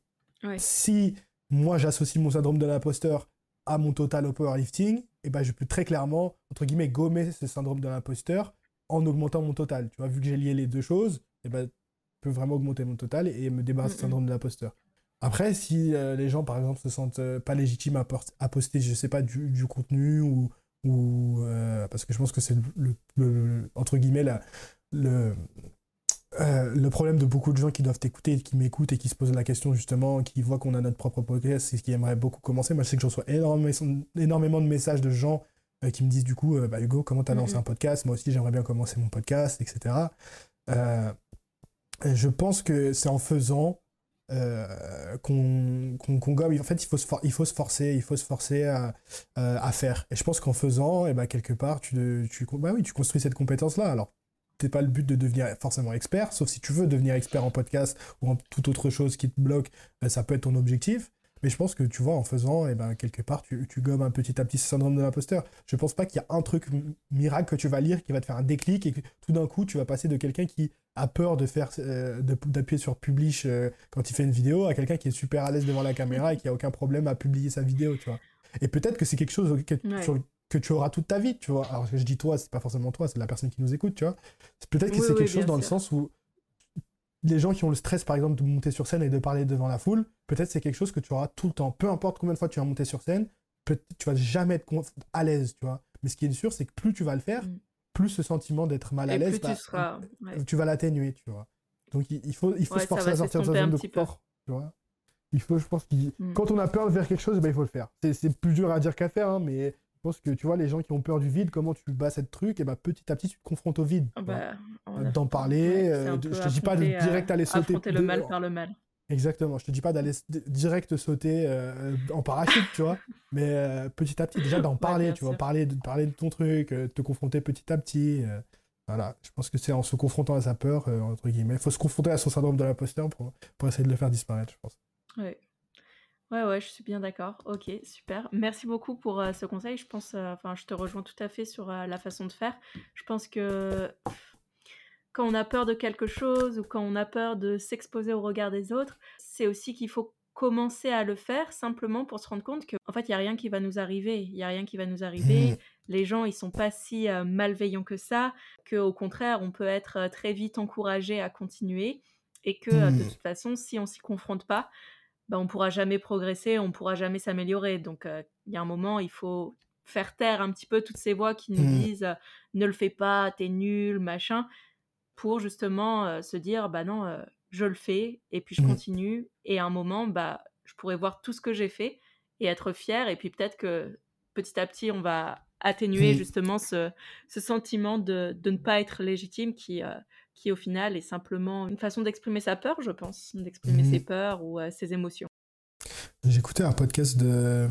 si moi j'associe mon syndrome de l'imposteur à mon total au powerlifting, et eh ben je peux très clairement, entre guillemets, gommer ce syndrome de l'imposteur en augmentant mon total. Tu vois, vu que j'ai lié les deux choses, et eh ben, je peux vraiment augmenter mon total et, me débarrasser du syndrome de l'imposteur. Après, si euh, les gens, par exemple, se sentent euh, pas légitimes à, à, poster, je sais pas, du, du contenu ou. ou euh, parce que je pense que c'est le, entre guillemets, la, le, le problème de beaucoup de gens qui doivent écouter, qui m'écoutent et qui se posent la question, justement, qui voient qu'on a notre propre podcast c'est ce qui aimerait beaucoup commencer. Moi, je sais que je reçois énormément, énormément de messages de gens qui me disent, du coup, bah, Hugo, comment tu as lancé un podcast? Moi aussi, j'aimerais bien commencer mon podcast, etc. je pense que c'est en faisant euh, qu'on gomme. En fait, il faut, se il faut se forcer, il faut se forcer à, euh, à faire. Et je pense qu'en faisant, eh ben, quelque part, tu, tu, bah oui, tu construis cette compétence-là. Alors, c'est pas le but de devenir forcément expert, sauf si tu veux devenir expert en podcast ou en toute autre chose qui te bloque, ben, ça peut être ton objectif. Mais je pense que tu vois, en faisant, eh ben, quelque part, tu, tu gommes un petit à petit ce syndrome de l'imposteur. Je pense pas qu'il y a un truc miracle que tu vas lire qui va te faire un déclic et que tout d'un coup, tu vas passer de quelqu'un qui a peur de faire euh, d'appuyer sur publish euh, quand il fait une vidéo à quelqu'un qui est super à l'aise devant la caméra et qui a aucun problème à publier sa vidéo, tu vois. Et peut-être que c'est quelque chose que tu auras toute ta vie, tu vois. Alors, je dis toi, c'est pas forcément toi, c'est la personne qui nous écoute, tu vois. Peut-être que c'est quelque chose dans le sens où les gens qui ont le stress, par exemple, de monter sur scène et de parler devant la foule, peut-être c'est quelque chose que tu auras tout le temps. Peu importe combien de fois tu vas monter sur scène, tu vas jamais être à l'aise, tu vois. Mais ce qui est sûr, c'est que plus tu vas le faire, mm. Plus ce sentiment d'être mal à l'aise, bah, tu, vas l'atténuer, tu vois. Donc il, faut, il faut se forcer à sortir de sa zone de confort, tu vois. Il faut, je pense que mm. quand on a peur de faire quelque chose, ben, il faut le faire. C'est plus dur à dire qu'à faire, hein, mais je pense que tu vois, les gens qui ont peur du vide, comment tu bats cette truc, et ben petit à petit, tu te confrontes au vide. Ah bah, D'en parler, euh, je te dis pas de direct aller sauter. Affronter le mal par le mal. Exactement, je te dis pas d'aller direct sauter euh, en parachute, tu vois, mais euh, petit à petit, déjà d'en parler, tu vois, parler de, parler de ton truc, te confronter petit à petit. voilà, je pense que c'est en se confrontant à sa peur, entre guillemets. Il faut se confronter à son syndrome de l'imposteur pour, pour essayer de le faire disparaître, je pense. Ouais. Ouais, ouais, je suis bien d'accord. Ok, super. Merci beaucoup pour euh, ce conseil. Je pense, euh, enfin, je te rejoins tout à fait sur euh, la façon de faire. Je pense que quand on a peur de quelque chose ou quand on a peur de s'exposer au regard des autres, c'est aussi qu'il faut commencer à le faire simplement pour se rendre compte que en fait, il y a rien qui va nous arriver. Il y a rien qui va nous arriver. Mmh. Les gens, ils sont pas si malveillants que ça. Que au contraire, on peut être très vite encouragé à continuer et que de mmh. toute façon, si on s'y confronte pas, bah, on pourra jamais progresser, on pourra jamais s'améliorer. Donc, euh, il y a un moment, il faut faire taire un petit peu toutes ces voix qui nous mmh. disent euh, ne le fais pas, t'es nul, machin, pour justement euh, se dire bah non, je le fais et puis je mmh. continue. Et à un moment, bah, je pourrais voir tout ce que j'ai fait et être fier. Et puis peut-être que petit à petit, on va atténuer mmh. justement ce, sentiment de, ne pas être légitime qui, qui au final est simplement une façon d'exprimer sa peur, je pense, d'exprimer ses peurs ou euh, ses émotions. J'écoutais un podcast de,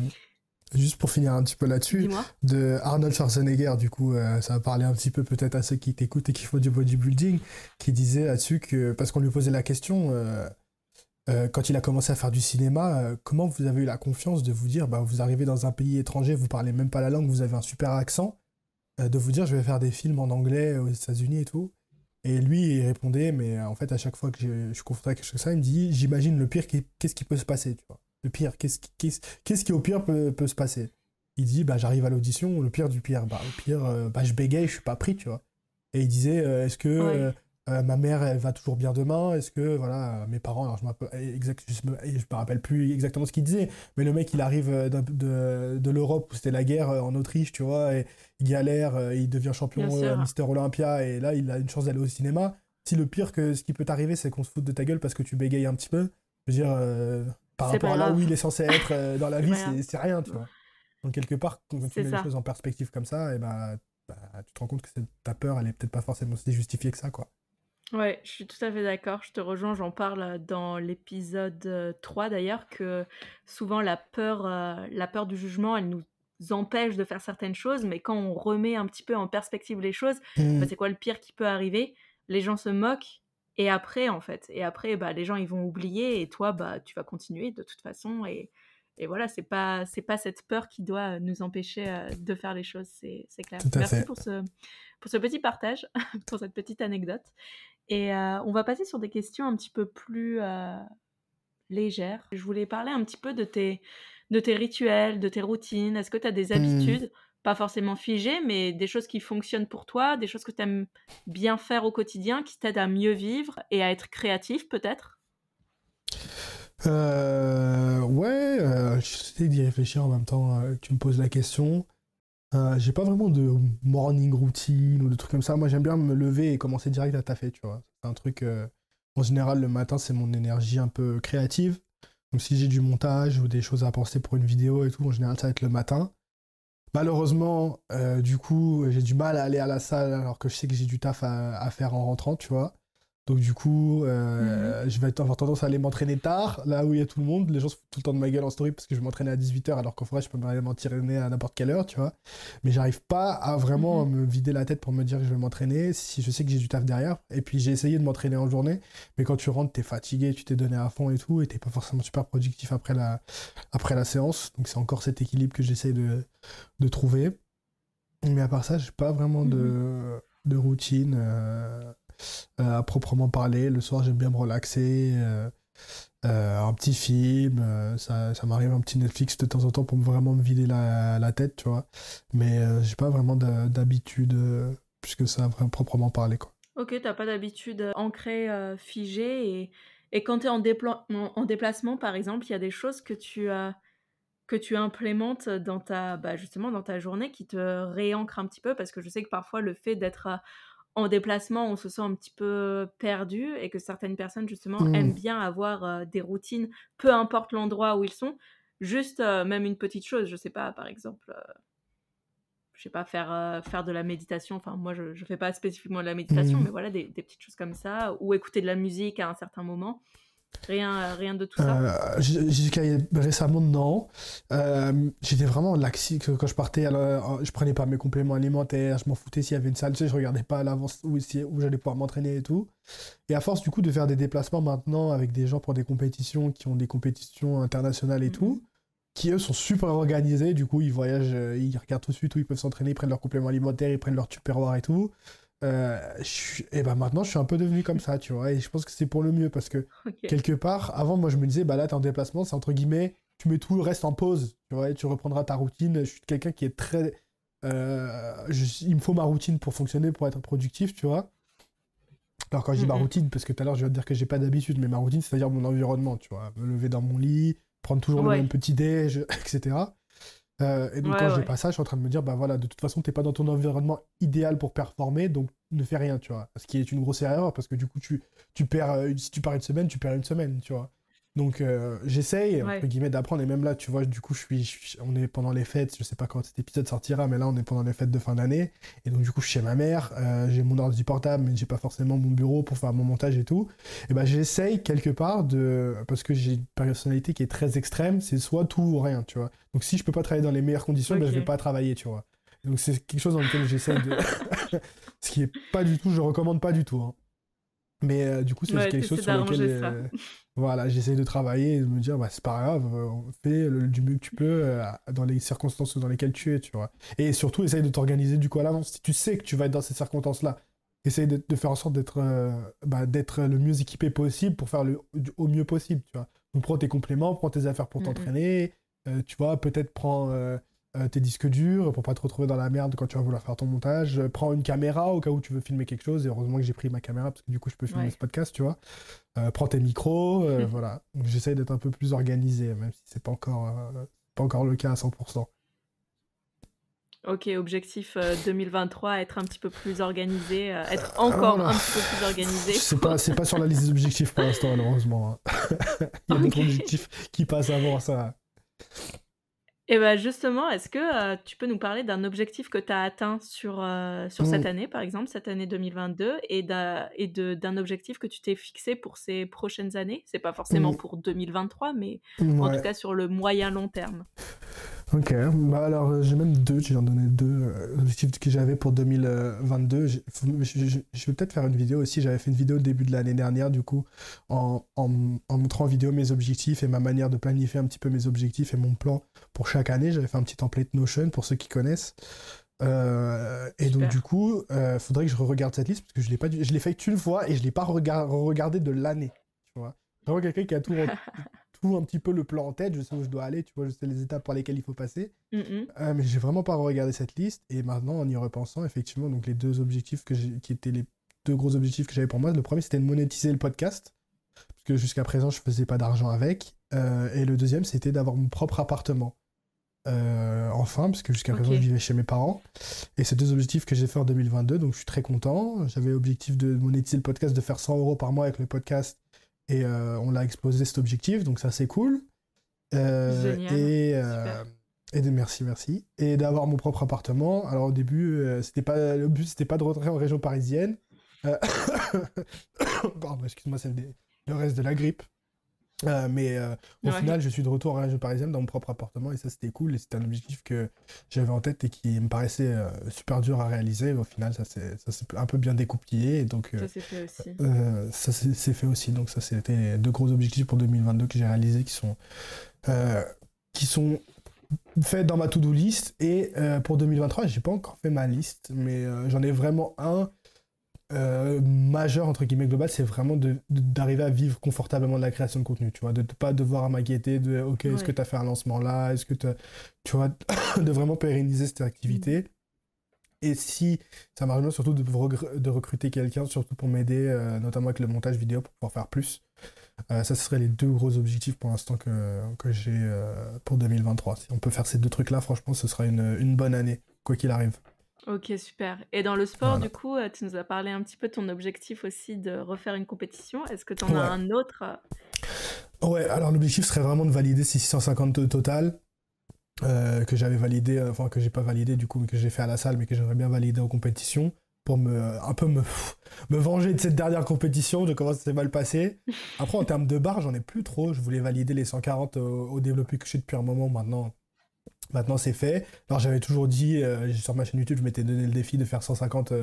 juste pour finir un petit peu là-dessus, de Arnold Schwarzenegger, du coup, euh, ça va parler un petit peu peut-être à ceux qui t'écoutent et qui font du bodybuilding, qui disait là-dessus que, parce qu'on lui posait la question, euh, quand il a commencé à faire du cinéma, comment vous avez eu la confiance de vous dire, bah, vous arrivez dans un pays étranger, vous parlez même pas la langue, vous avez un super accent, de vous dire, je vais faire des films en anglais aux États-Unis et tout. Et lui, il répondait, mais euh, en fait, à chaque fois que je, suis confronté à quelque chose comme ça, il me dit J'imagine le pire, qu'est-ce qui peut se passer tu vois Le pire, qu'est-ce qui, qui, au pire peut, peut se passer? Il dit bah, J'arrive à l'audition, le pire du pire. Bah, le pire, euh, bah, je bégaye, je suis pas pris, tu vois. Et il disait euh, Est-ce que euh, ma mère, elle va toujours bien demain? Est-ce que, voilà, mes parents, alors je me, je me rappelle plus exactement ce qu'il disait, mais le mec, il arrive de, de, l'Europe où c'était la guerre en Autriche, tu vois, et il galère, il devient champion Mister Olympia, et là, il a une chance d'aller au cinéma. Si le pire que ce qui peut t'arriver, c'est qu'on se foute de ta gueule parce que tu bégayes un petit peu, je veux dire, par rapport à là où il est censé être dans la vie, c'est rien, tu vois. Donc, quelque part, quand tu mets les choses en perspective comme ça, et ben, bah, tu te rends compte que ta peur, elle est peut-être pas forcément si justifiée que ça, quoi. Ouais, je suis tout à fait d'accord. Je te rejoins, j'en parle dans l'épisode 3 euh, d'ailleurs, que souvent la peur, euh, la peur du jugement, elle nous empêche de faire certaines choses, mais quand on remet un petit peu en perspective les choses, mmh. bah, c'est quoi le pire qui peut arriver? Les gens se moquent, et après, en fait, et après, bah, les gens ils vont oublier, et toi, bah, tu vas continuer de toute façon, et, et voilà, c'est pas, c'est pas cette peur qui doit nous empêcher euh, de faire les choses, c'est, clair. Merci pour ce, pour ce petit partage, pour cette petite anecdote. Et euh, on va passer sur des questions un petit peu plus euh, légères. Je voulais parler un petit peu de tes, de tes rituels, de tes routines. Est-ce que tu as des mmh. habitudes, pas forcément figées, mais des choses qui fonctionnent pour toi, des choses que tu aimes bien faire au quotidien, qui t'aident à mieux vivre et à être créatif peut-être? Euh, Ouais, j'essaie d'y réfléchir en même temps que tu me poses la question. Euh, j'ai pas vraiment de morning routine ou de trucs comme ça. Moi, j'aime bien me lever et commencer direct à taffer, tu vois. C'est un truc. Euh, en général, le matin, c'est mon énergie un peu créative. Donc, si j'ai du montage ou des choses à penser pour une vidéo et tout, en général, ça va être le matin. Malheureusement, euh, du coup, j'ai du mal à aller à la salle alors que je sais que j'ai du taf à faire en rentrant, tu vois. Donc du coup, euh, mhm. je vais avoir tendance à aller m'entraîner tard, là où il y a tout le monde. Les gens se foutent tout le temps de ma gueule en story parce que je m'entraîne à 18h alors qu'en vrai, je peux m'entraîner à n'importe quelle heure, tu vois. Mais j'arrive pas à vraiment mhm. me vider la tête pour me dire que je vais m'entraîner si je sais que j'ai du taf derrière. Et puis j'ai essayé de m'entraîner en journée, mais quand tu rentres, t'es fatigué, tu t'es donné à fond et tout, et t'es pas forcément super productif après la, après la séance. Donc c'est encore cet équilibre que j'essaie de, de trouver. Mais à part ça, j'ai pas vraiment de, mhm. de routine. Euh, à proprement parler. Le soir, j'aime bien me relaxer. Euh, un petit film, ça, m'arrive un petit Netflix de temps en temps pour vraiment me vider la, tête, tu vois. Mais j'ai pas vraiment d'habitude, puisque ça, vraiment proprement parler, quoi. Ok, t'as pas d'habitude ancrée, figée, et, quand tu es en, en, déplacement, par exemple, il y a des choses que tu, as que tu implémentes dans ta, bah, justement dans ta journée qui te réancrent un petit peu parce que je sais que parfois le fait d'être en déplacement, on se sent un petit peu perdu et que certaines personnes justement mmh. aiment bien avoir des routines, peu importe l'endroit où ils sont. Juste même une petite chose, je sais pas, par exemple, je sais pas, faire, faire de la méditation. Enfin, moi, je ne fais pas spécifiquement de la méditation, mmh. mais voilà, des, des, petites choses comme ça, ou écouter de la musique à un certain moment. Rien, rien de tout ça euh, Jusqu'à récemment, non. Euh, j'étais vraiment laxique quand je partais. Alors, je prenais pas mes compléments alimentaires, je m'en foutais s'il y avait une salle, tu sais, je regardais pas à l'avance où, où j'allais pouvoir m'entraîner et tout. Et à force, du coup, de faire des déplacements maintenant avec des gens pour des compétitions qui ont des compétitions internationales et mhm. tout, qui eux sont super organisés, du coup, ils voyagent, euh, ils regardent tout de suite où ils peuvent s'entraîner, ils prennent leurs compléments alimentaires, ils prennent leur tupperware et tout. Euh, et ben maintenant je suis un peu devenu comme ça, tu vois, et je pense que c'est pour le mieux parce que quelque part, avant moi je me disais, bah là t'es en déplacement, c'est entre guillemets, tu mets tout le reste en pause, tu vois, et tu reprendras ta routine. Je suis quelqu'un qui est très. Euh, il me faut ma routine pour fonctionner, pour être productif, tu vois. Alors quand je dis ma routine, parce que tout à l'heure je vais te dire que j'ai pas d'habitude, mais ma routine c'est-à-dire mon environnement, tu vois, me lever dans mon lit, prendre toujours le même petit déj, etc. Euh, et donc, quand j'ai pas ça, je suis en train de me dire, bah voilà, de toute façon, t'es pas dans ton environnement idéal pour performer, donc ne fais rien, tu vois. Ce qui est une grosse erreur, parce que du coup, tu, tu perds, euh, si tu pars une semaine, tu perds une semaine, tu vois. Donc euh, j'essaye, entre guillemets, d'apprendre. Et même là, tu vois, du coup, je suis, on est pendant les fêtes. Je sais pas quand cet épisode sortira, mais là, on est pendant les fêtes de fin d'année. Et donc, du coup, je suis chez ma mère. Euh, j'ai mon ordi portable, mais j'ai pas forcément mon bureau pour faire mon montage et tout. Et ben, j'essaye quelque part de. Parce que j'ai une personnalité qui est très extrême, c'est soit tout ou rien, tu vois. Donc, si je peux pas travailler dans les meilleures conditions, ben, je vais pas travailler, tu vois. Donc, c'est quelque chose dans lequel j'essaye de. Ce qui est pas du tout, je recommande pas du tout. Hein. Mais euh, du coup, c'est quelque chose sur lequel voilà, j'essaie de travailler et de me dire, bah, c'est pas grave, euh, fais le, du mieux que tu peux dans les circonstances dans lesquelles tu es, tu vois. Et surtout, essaye de t'organiser du coup à l'avance. Si tu sais que tu vas être dans ces circonstances-là, essaye de, de, faire en sorte d'être bah, d'être le mieux équipé possible pour faire le, au mieux possible, tu vois. Donc, prends tes compléments, prends tes affaires pour t'entraîner, tu vois, peut-être prends euh, tes disques durs pour pas te retrouver dans la merde quand tu vas vouloir faire ton montage. Euh, prends une caméra au cas où tu veux filmer quelque chose. Et heureusement que j'ai pris ma caméra parce que du coup je peux filmer ce podcast, tu vois. Euh, prends tes micros, voilà. J'essaye d'être un peu plus organisé, même si c'est pas encore, pas encore le cas à 100%. Ok, objectif 2023, être un petit peu plus organisé, être encore un petit peu plus organisé. C'est pas, pas sur la liste des objectifs pour l'instant, malheureusement. Hein. Il y a d'autres objectifs qui passent avant ça. Et bien justement, est-ce que euh, tu peux nous parler d'un objectif que tu as atteint sur, euh, sur cette année, par exemple, cette année 2022, et d'un objectif que tu t'es fixé pour ces prochaines années? C'est pas forcément mmh. pour 2023, mais en tout cas sur le moyen long terme. Ok, bah alors euh, j'ai même deux, j'en donné deux objectifs que j'avais pour 2022. Je, vais peut-être faire une vidéo aussi, j'avais fait une vidéo au début de l'année dernière, du coup, en, en, en montrant en vidéo mes objectifs et ma manière de planifier un petit peu mes objectifs et mon plan pour chaque année. J'avais fait un petit template Notion pour ceux qui connaissent. Euh, et donc du coup, il euh, faudrait que je regarde cette liste parce que je l'ai pas, je l'ai fait une fois et je l'ai pas regardé de l'année. Tu vois, vraiment quelqu'un qui a tout, tout un petit peu le plan en tête. Je sais où je dois aller. Tu vois, je sais les étapes par lesquelles il faut passer. Euh, mais j'ai vraiment pas regardé cette liste. Et maintenant, en y repensant, effectivement, donc les deux objectifs que qui étaient les deux gros objectifs que j'avais pour moi, le premier c'était de monétiser le podcast parce que jusqu'à présent je faisais pas d'argent avec. et le deuxième c'était d'avoir mon propre appartement. Euh, enfin, parce que jusqu'à présent, je vivais chez mes parents. Et c'est deux objectifs que j'ai fait en 2022, donc je suis très content. J'avais l'objectif de monétiser le podcast, de faire 100 euros par mois avec le podcast, et euh, on l'a explosé cet objectif, donc ça c'est cool. Euh, et, et de, merci, merci. Et d'avoir mon propre appartement. Alors au début, c'était pas, le but c'était pas de rentrer en région parisienne. Pardon, excuse-moi, c'est le reste de la grippe. Euh, mais euh, au final, je suis de retour à la parisienne dans mon propre appartement et ça c'était cool et c'était un objectif que j'avais en tête et qui me paraissait euh, super dur à réaliser. Au final, ça s'est un peu bien découpillé et donc ça s'est fait aussi. ça s'est fait aussi. Donc ça c'était deux gros objectifs pour 2022 que j'ai réalisés qui sont qui sont faits dans ma to-do list et pour 2023, j'ai pas encore fait ma liste, mais j'en ai vraiment un euh, majeur, entre guillemets, global, c'est vraiment d'arriver à vivre confortablement de la création de contenu, tu vois, de ne pas devoir m'inquiéter de, ok, est-ce que tu as fait un lancement là, est-ce que tu vois, de vraiment pérenniser cette activité. Et si ça marche bien, surtout de, de recruter quelqu'un, surtout pour m'aider, euh, notamment avec le montage vidéo, pour pouvoir faire plus. Euh, ça, ce serait les deux gros objectifs pour l'instant que, que j'ai pour 2023. Si on peut faire ces deux trucs-là, franchement, ce sera une, une bonne année, quoi qu'il arrive. Ok, super. Et dans le sport, du coup, tu nous as parlé un petit peu de ton objectif aussi de refaire une compétition. Est-ce que tu en as un autre Ouais, alors l'objectif serait vraiment de valider ces 650 total. Euh, que j'avais validé, euh, enfin que j'ai pas validé du coup, mais que j'ai fait à la salle, mais que j'aimerais bien valider en compétition pour me un peu me, me venger de cette dernière compétition, de comment ça s'est mal passé. Après, en termes de barre, j'en ai plus trop. Je voulais valider les 140 au, développé couché depuis un moment. Maintenant, maintenant c'est fait. Alors, j'avais toujours dit euh, sur ma chaîne YouTube, je m'étais donné le défi de faire 150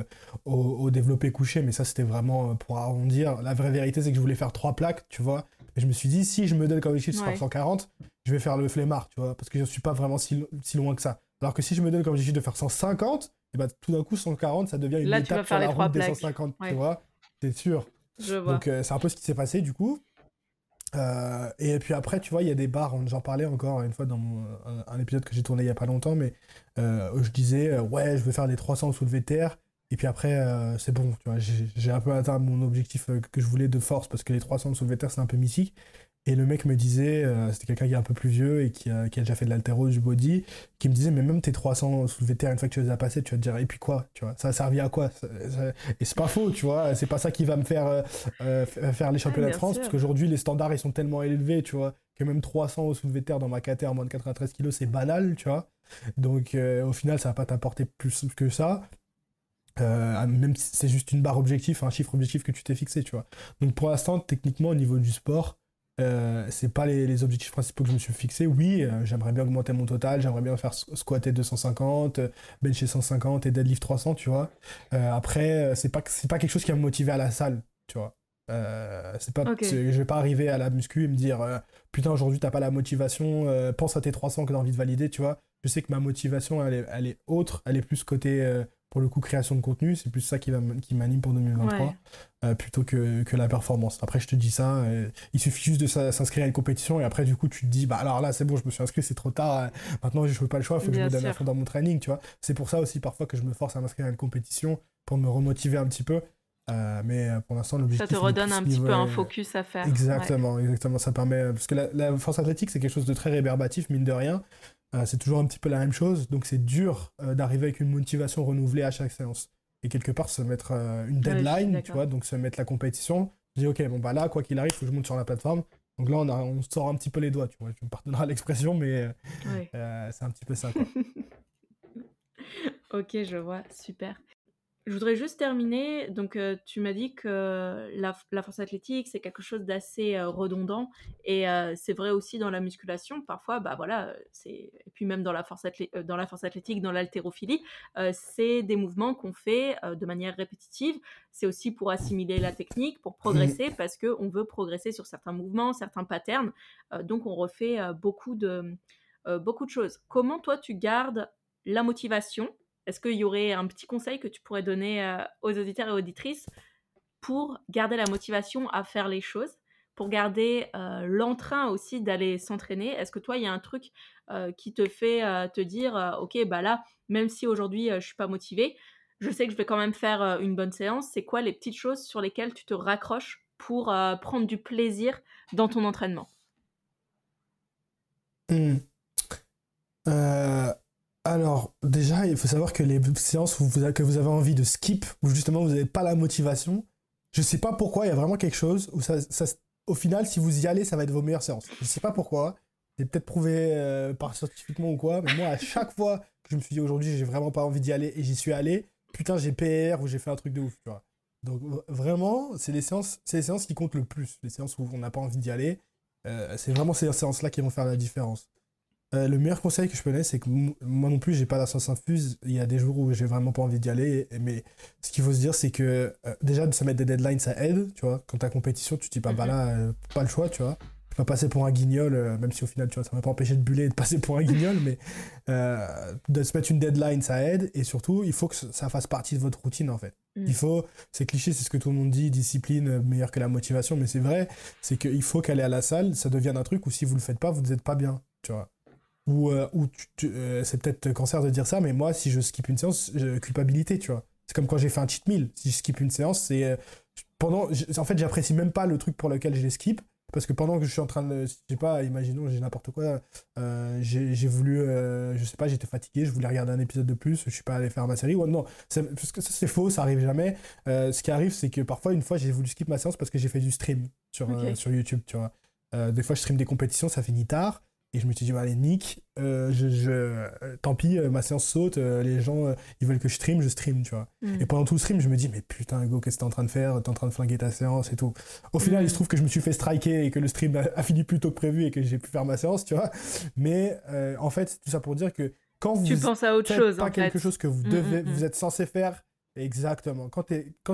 au, développé couché, mais ça, c'était vraiment pour arrondir. La vraie vérité, c'est que je voulais faire trois plaques, tu vois. Et je me suis dit, si je me donne comme objectif de faire 140, je vais faire le flemmard, tu vois, parce que je ne suis pas vraiment si, loin que ça. Alors que si je me donne comme objectif de faire 150, et bah, tout d'un coup, 140, ça devient une Là, étape sur la route des 150, tu vois, c'est sûr. Je vois. Donc, euh, c'est un peu ce qui s'est passé, du coup. Euh, et puis après, tu vois, il y a des barres, j'en parlais encore une fois dans un, épisode que j'ai tourné il y a pas longtemps, mais euh, je disais, ouais, je veux faire les 300 soulevé de terre, et puis après, c'est bon, tu vois, j'ai un peu atteint mon objectif que je voulais de force, parce que les 300 soulevé de terre, c'est un peu mythique. Et le mec me disait, euh, c'était quelqu'un qui est un peu plus vieux et qui a, qui a déjà fait de l'altéro, du body, qui me disait, mais même tes 300 soulevés terre, une fois que tu les as passés, tu vas te dire, et puis quoi, tu vois, ça a servi à quoi? Et c'est pas faux, tu vois, c'est pas ça qui va me faire euh, euh, faire les championnats de France, parce qu'aujourd'hui, les standards, ils sont tellement élevés, tu vois, que même 300 au soulevé terre dans ma KT en moins de 93 kg, c'est banal, tu vois. Donc, au final, ça va pas t'apporter plus que ça. même si c'est juste une barre objectif, un chiffre objectif que tu t'es fixé, tu vois. Donc pour l'instant, techniquement, au niveau du sport, euh, c'est pas les, objectifs principaux que je me suis fixé. Oui, euh, j'aimerais bien augmenter mon total, j'aimerais bien faire squatter 250, euh, bencher 150 et deadlift 300, tu vois. après, c'est pas, c'est pas quelque chose qui va me motiver à la salle, tu vois. c'est pas, je vais pas arriver à la muscu et me dire putain, aujourd'hui t'as pas la motivation, pense à tes 300 que t'as envie de valider, tu vois. Je sais que ma motivation, elle est, elle est autre, elle est plus côté pour le coup création de contenu, c'est plus ça qui, va, qui m'anime pour 2023 euh, plutôt que, que, la performance. Après, je te dis ça, euh, il suffit juste de s'inscrire à une compétition et après, du coup, tu te dis, bah alors là, c'est bon, je me suis inscrit, c'est trop tard, euh, maintenant, je n'ai pas le choix, il faut que je me donne à fond dans mon training, tu vois. C'est pour ça aussi parfois que je me force à m'inscrire à une compétition pour me remotiver un petit peu. Mais pour l'instant, l'objectif. Ça te redonne un petit peu un focus à faire. Exactement, exactement. Ça permet. Parce que la, la force athlétique, c'est quelque chose de très rébarbatif, mine de rien. Euh, c'est toujours un petit peu la même chose, donc c'est dur euh, d'arriver avec une motivation renouvelée à chaque séance. Et quelque part, se mettre euh, une deadline, tu vois, donc se mettre la compétition. Je dis, ok, bon, bah là, quoi qu'il arrive, il faut que je monte sur la plateforme. Donc là, on, on sort un petit peu les doigts, tu vois. Tu me pardonneras l'expression, mais c'est un petit peu ça, ok, je vois, super. Je voudrais juste terminer. Donc, euh, tu m'as dit que la, force athlétique, c'est quelque chose d'assez euh, redondant. Et euh, c'est vrai aussi dans la musculation. Parfois, bah voilà, c'est... et puis même dans la force, dans la force athlétique, dans l'haltérophilie, c'est des mouvements qu'on fait de manière répétitive. C'est aussi pour assimiler la technique, pour progresser, parce qu'on veut progresser sur certains mouvements, certains patterns. donc, on refait beaucoup, de, beaucoup de choses. Comment toi, tu gardes la motivation est-ce qu'il y aurait un petit conseil que tu pourrais donner euh, aux auditeurs et auditrices pour garder la motivation à faire les choses, pour garder euh, l'entrain aussi d'aller s'entraîner? Est-ce que toi, il y a un truc euh, qui te fait te dire, ok, bah là, même si aujourd'hui je suis pas motivée, je sais que je vais quand même faire une bonne séance. C'est quoi les petites choses sur lesquelles tu te raccroches pour prendre du plaisir dans ton entraînement? Mmh. Alors, déjà, il faut savoir que les séances où vous, que vous avez envie de skip, où justement vous n'avez pas la motivation, je sais pas pourquoi, il y a vraiment quelque chose où ça, au final, si vous y allez, ça va être vos meilleures séances. Je sais pas pourquoi. C'est peut-être prouvé euh, par scientifiquement ou quoi, mais moi, à chaque fois que je me suis dit aujourd'hui, j'ai vraiment pas envie d'y aller et j'y suis allé, putain, j'ai PR ou j'ai fait un truc de ouf, tu vois. Donc, vraiment, c'est les séances, les séances qui comptent le plus. Les séances où on n'a pas envie d'y aller, euh, c'est vraiment ces séances-là qui vont faire la différence. Euh, le meilleur conseil que je peux donner, c'est que moi non plus, j'ai pas la science infuse. Il y a des jours où j'ai vraiment pas envie d'y aller. Mais ce qu'il faut se dire, c'est que euh, déjà, de se mettre des deadlines, ça aide. Tu vois, quand t'as compétition, tu te dis pas, bah mhm. là, euh, pas le choix, tu vois. pas passer pour un guignol, même si au final, tu vois, ça m'a pas empêché de buller et de passer pour un guignol, mais de se mettre une deadline, ça aide. Et surtout, il faut que ça fasse partie de votre routine, en fait. Mm. Il faut, c'est cliché, c'est ce que tout le monde dit, discipline meilleure que la motivation, mais c'est vrai, c'est qu'il faut qu'aller à la salle, ça devienne un truc où si vous le faites pas, vous n'êtes pas bien, tu vois. Ou, euh, ou euh, c'est peut-être cancer de dire ça, mais moi, si je skip une séance, je- culpabilité, tu vois. C'est comme quand j'ai fait un cheat meal. Si je skip une séance, c'est. euh, pendant, en fait, j'apprécie même pas le truc pour lequel je les skip. Parce que pendant que je suis en train de. Je sais pas, imaginons, j'ai n'importe quoi. euh, j'ai voulu. euh, je sais pas, j'étais fatigué, je voulais regarder un épisode de plus, je suis pas allé faire ma série. Ouais, non, parce que ça, c'est faux, ça arrive jamais. Euh, ce qui arrive, c'est que parfois, une fois, j'ai voulu skip ma séance parce que j'ai fait du stream sur, sur YouTube, tu vois. Des fois, je stream des compétitions, ça finit tard. Et je me suis dit, bah, allez, Nick, euh, je, je- euh, tant pis, euh, ma séance saute, les gens, ils veulent que je stream, je stream, tu vois. Mm. Et pendant tout le stream, je me dis, mais putain, Hugo, qu'est-ce que t'es en train de faire? T'es en train de flinguer ta séance et tout. Au final, Mm. il se trouve que je me suis fait striker et que le stream a, fini plus tôt que prévu et que j'ai pu faire ma séance, tu vois. Mais euh, en fait, tout ça pour dire que quand vous Tu penses à autre chose, pas en quelque fait. chose que vous Mm, devez, mm, mm. vous êtes censé faire, exactement. Quand,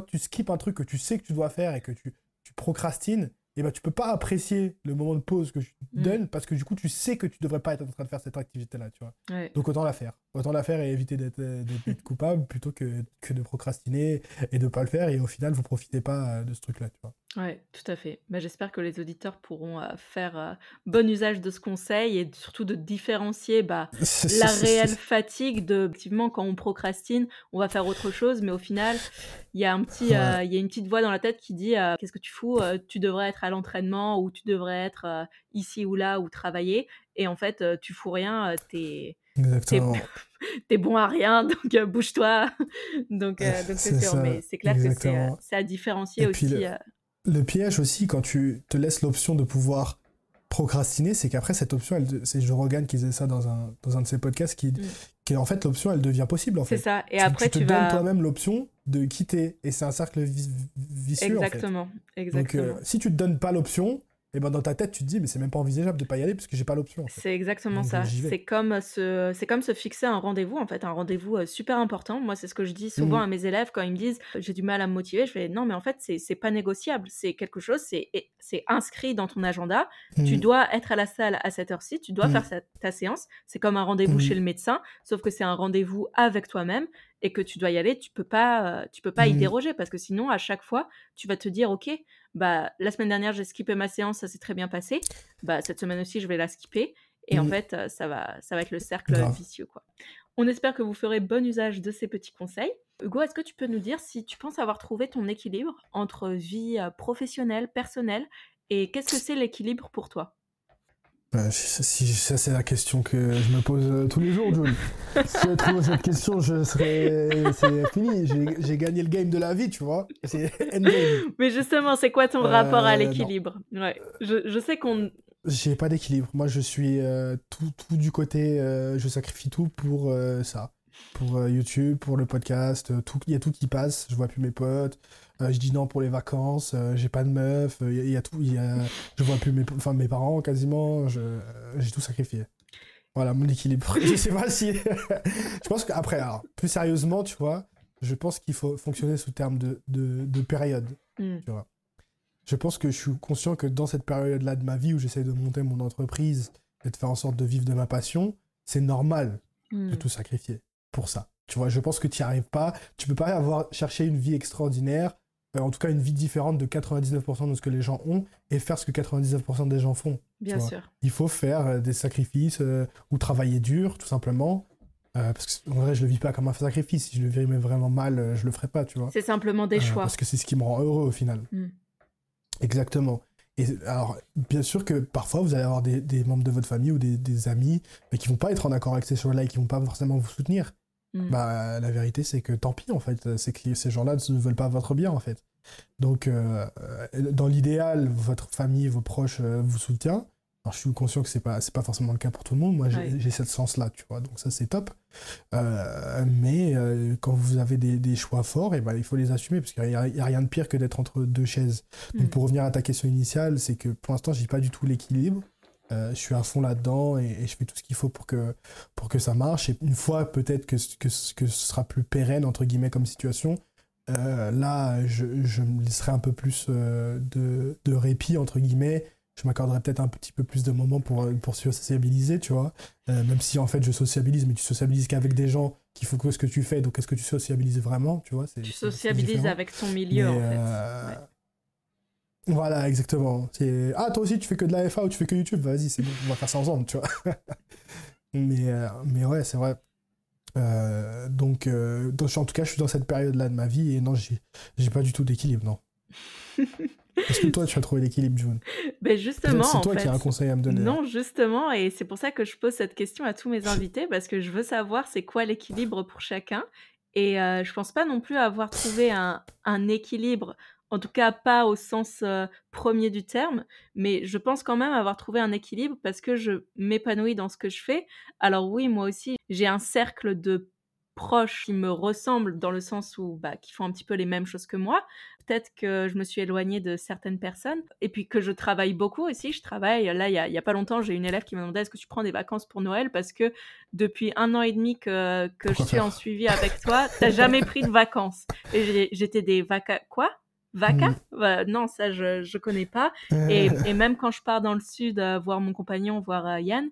tu skips un truc que tu sais que tu dois faire et que tu, tu procrastines, et ben tu peux pas apprécier le moment de pause que je te Mm. donne parce que du coup tu sais que tu devrais pas être en train de faire cette activité là, tu vois. Ouais. Donc autant la faire. Autant la faire et éviter d'être euh, coupable plutôt que, que de procrastiner et de pas le faire et au final vous profitez pas euh, de ce truc là, tu vois. Ouais, tout à fait. Bah, J'espère que les auditeurs pourront euh, faire euh, bon usage de ce conseil et surtout de différencier bah, la réelle fatigue de effectivement quand on procrastine, on va faire autre chose, mais au final, il y a un petit, Ouais. euh, il y a une petite voix dans la tête qui dit qu'est-ce que tu fous Tu devrais être à l'entraînement ou tu devrais être euh, ici ou là ou travailler. Et en fait, euh, tu fous rien, t'es t'es bon à rien, donc bouge-toi. donc donc c'est C'est sûr, ça, mais c'est clair que c'est à différencier Et puis aussi. le- Le piège aussi, quand tu te laisses l'option de pouvoir procrastiner, c'est qu'après cette option, c'est Joe Rogan qui disait ça dans un, dans un de ses podcasts, qui, qui en fait l'option elle devient possible en Mm. c'est fait. ça. Et tu, après, tu te tu donnes toi-même l'option de quitter et c'est un cercle vi- vicieux en fait. Exactement, Donc exactement. euh, si tu te donnes pas l'option, et ben dans ta tête tu te dis mais c'est même pas envisageable de pas y aller parce que j'ai pas l'option en fait. C'est exactement Donc, ça. C'est comme se, c'est comme se fixer un rendez-vous en fait, un rendez-vous euh, super important. Moi, c'est ce que je dis souvent Mhm. à mes élèves quand ils me disent j'ai du mal à me motiver. Je fais non, mais en fait, c'est pas négociable. C'est quelque chose, c'est inscrit dans ton agenda. Tu Mhm. dois être à la salle à cette heure-ci. Tu dois Mhm. faire ta séance. C'est comme un rendez-vous chez le médecin, sauf que c'est un rendez-vous avec toi-même et que tu dois y aller. Tu peux pas, euh, tu peux pas y Mhm. déroger parce que sinon, à chaque fois, tu vas te dire ok, bah la semaine dernière j'ai skippé ma séance, ça s'est très bien passé. Bah cette semaine aussi, je vais la skipper. Et en Mhm. fait, euh, ça va, ça va être le cercle Grave. vicieux, quoi. On espère que vous ferez bon usage de ces petits conseils. Hugo, est-ce que tu peux nous dire si tu penses avoir trouvé ton équilibre entre vie euh, professionnelle, personnelle, et qu'est-ce que c'est l'équilibre pour toi? Ouais, si, ça c'est la question que je me pose euh, tous les jours, Jules. si je trouve cette question, je serais, c'est fini. J'ai- gagné le game de la vie, tu vois. C'est endgame. Mais justement, c'est quoi ton Euh, rapport à l'équilibre? Ouais, je, je sais qu'on... J'ai pas d'équilibre. Moi, je suis euh, tout, tout du côté. euh, je sacrifie tout pour ça. Pour YouTube, pour le podcast. tout- Il y a tout qui passe. Je vois plus mes potes. Euh, je dis non pour les vacances. euh, J'ai pas de meuf. euh, Il y, a- il y a tout. Y a, je vois plus mes, enfin, mes parents quasiment. euh, J'ai tout sacrifié. Voilà mon équilibre. je sais pas si. je pense qu'après, alors, plus sérieusement, tu vois, je pense qu'il faut fonctionner sous terme de, de, de période. Hmm, Je pense que je suis conscient que dans cette période-là de ma vie où j'essaie de monter mon entreprise et de faire en sorte de vivre de ma passion, c'est normal hmm. de tout sacrifier pour ça. Tu vois, je pense que tu n'y arrives pas. Tu peux pas avoir cherché une vie extraordinaire, euh, en tout cas une vie différente de 99% de ce que les gens ont et faire ce que 99% des gens font. Bien sûr. Il faut faire euh, des sacrifices euh, ou travailler dur, tout simplement. Euh, parce que en vrai, je le vis pas comme un sacrifice. Si je le vivais vraiment mal, euh, je le ferais pas, tu vois. C'est simplement des Euh, choix. Parce que c'est ce qui me rend heureux au final. Mm. Exactement. Et alors, bien sûr que parfois, vous allez avoir des, des membres de votre famille ou des, des amis mais qui vont pas être en accord avec ces choses-là et qui vont pas forcément vous soutenir. Mm. Bah, la vérité, c'est que tant pis, en fait. C'est que ces gens-là ne veulent pas votre bien, en fait. Donc, euh, dans l'idéal, votre famille, vos proches euh, vous soutiennent. Alors, je suis conscient que c'est pas, c'est pas forcément le cas pour tout le monde. Moi, j'ai Ouais. cette sens-là, tu vois. Donc, ça, c'est top. Euh, mais euh, quand vous avez des, des choix forts, et ben, il faut les assumer parce qu'il n'y a, rien de pire que d'être entre deux chaises. Donc, Mm. pour revenir à ta question initiale, c'est que pour l'instant, j'ai pas du tout l'équilibre. Euh, je suis à fond là-dedans et, et je fais tout ce qu'il faut pour que, pour que ça marche. Et une fois, peut-être que, que, que ce sera plus pérenne, entre guillemets, comme situation, euh, là, je, je me laisserai un peu plus euh, de, de répit, entre guillemets, je m'accorderais peut-être un petit peu plus de moments pour, pour sociabiliser, tu vois. même si en fait je sociabilise, mais tu sociabilises qu'avec des gens qui font que ce que tu fais, donc est-ce que tu sociabilises vraiment, tu vois? Tu sociabilises avec ton milieu, en fait. Voilà, exactement. Ah, toi aussi, tu fais que de la FA ou tu fais que YouTube? Vas-y, c'est bon, on va faire ça ensemble, tu vois. mais, euh, mais ouais, c'est vrai. Euh, donc, euh, en tout cas, je suis dans cette période-là de ma vie et non, j'ai pas du tout d'équilibre, non. Est-ce que toi, tu as trouvé l'équilibre, June? Ben Justement, c'est toi qui as un conseil à me donner. Non, justement, et c'est pour ça que je pose cette question à tous mes invités parce que je veux savoir c'est quoi l'équilibre pour chacun? Et je pense pas non plus avoir trouvé un, un équilibre en tout cas pas au sens euh, premier du terme, mais je pense quand même avoir trouvé un équilibre parce que je m'épanouis dans ce que je fais. Alors oui, moi aussi, j'ai un cercle de proches qui me ressemblent dans le sens où bah, qui font un petit peu les mêmes choses que moi. Peut-être que je me suis éloignée de certaines personnes et puis que je travaille beaucoup aussi. Je travaille, là, il n'y a, pas longtemps, j'ai une élève qui m'a demandé est-ce que tu prends des vacances pour Noël? Parce que depuis un an et demi que, je suis en suivi avec toi, tu n'as jamais pris de vacances. Et j'étais des vacances. Quoi? Vaca? Mm. bah, Non, ça, je ne connais pas. Euh. Et, même quand je pars dans le sud euh, voir mon compagnon, voir euh, Yann,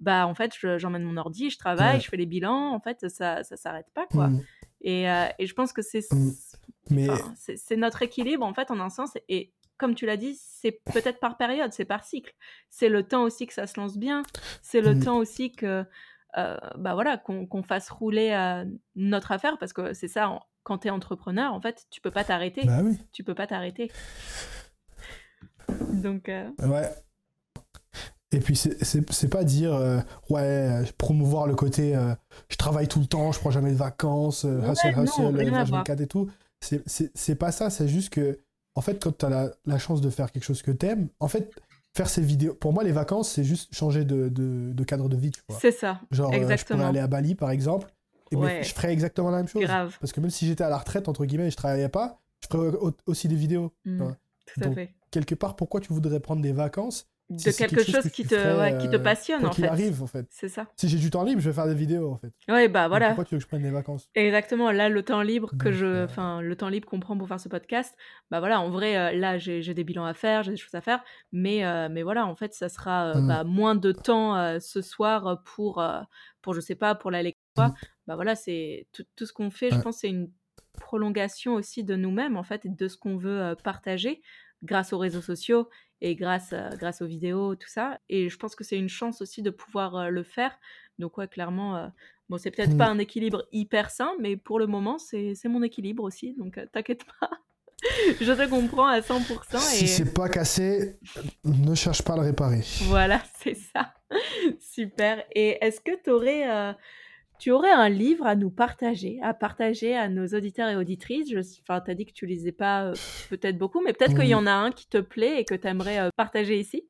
bah en fait, j'emmène mon ordi, je travaille, je fais les bilans. En fait, ça ça s'arrête pas, quoi. Mm. Et, et, je pense que c'est mm. c'est notre équilibre, en fait, en un sens. Et comme tu l'as dit, c'est peut-être par période, c'est par cycle. C'est le temps aussi que ça se lance bien. C'est le temps aussi que... bah voilà, qu'on fasse rouler notre affaire parce que c'est ça, quand tu es entrepreneur, en fait, tu peux pas t'arrêter. Bah oui. Tu peux pas t'arrêter. Donc. Euh, ouais. Et puis, c'est pas dire, euh, ouais, promouvoir le côté, euh, je travaille tout le temps, je prends jamais de vacances, hustle, hustle, h et tout. C'est pas ça, c'est juste que, en fait, quand tu as la, la, chance de faire quelque chose que t'aimes, en fait, faire ces vidéos, pour moi, les vacances, c'est juste changer de, de, de, cadre de vie, tu vois. C'est ça. Genre, Exactement. je pourrais aller à Bali, par exemple, je ferais exactement la même chose. Parce que même si j'étais à la retraite, entre guillemets, et je travaillais pas, je ferais aussi des vidéos. Mmh, tout à fait. Quelque part, pourquoi tu voudrais prendre des vacances de quelque, chose, qui, te, qui te euh, passionne en fait. arrive en fait. C'est ça. Si j'ai du temps libre, je vais faire des vidéos en fait. Ouais, bah voilà. pourquoi tu veux que je prenne des vacances? Exactement. Là, le temps libre que je, euh, enfin, le temps libre qu'on prend pour faire ce podcast, bah voilà, en vrai, euh, là, j'ai des bilans à faire, j'ai des choses à faire, mais, mais voilà, en fait, ça sera mmh. bah, moins de temps ce soir pour, pour, je sais pas, pour la lecture. Mmh bah voilà, c'est tout, tout, ce qu'on fait, je pense, c'est une prolongation aussi de nous-mêmes, en fait, et de ce qu'on veut partager grâce aux réseaux sociaux et grâce, grâce aux vidéos, tout ça. Et je pense que c'est une chance aussi de pouvoir le faire. Donc, ouais, clairement, bon, c'est peut-être pas mmh. un équilibre hyper sain, mais pour le moment, c'est mon équilibre aussi. Donc, t'inquiète pas. je te comprends à 100%. Et... Si c'est pas cassé, ne cherche pas à le réparer. Voilà, c'est ça. Super. Et est-ce que tu aurais tu aurais un livre à nous partager, à partager à nos auditeurs et auditrices? Je, Enfin, tu as dit que tu lisais pas euh, peut-être beaucoup, mais peut-être qu'il y en a un qui te plaît et que tu aimerais euh, partager ici?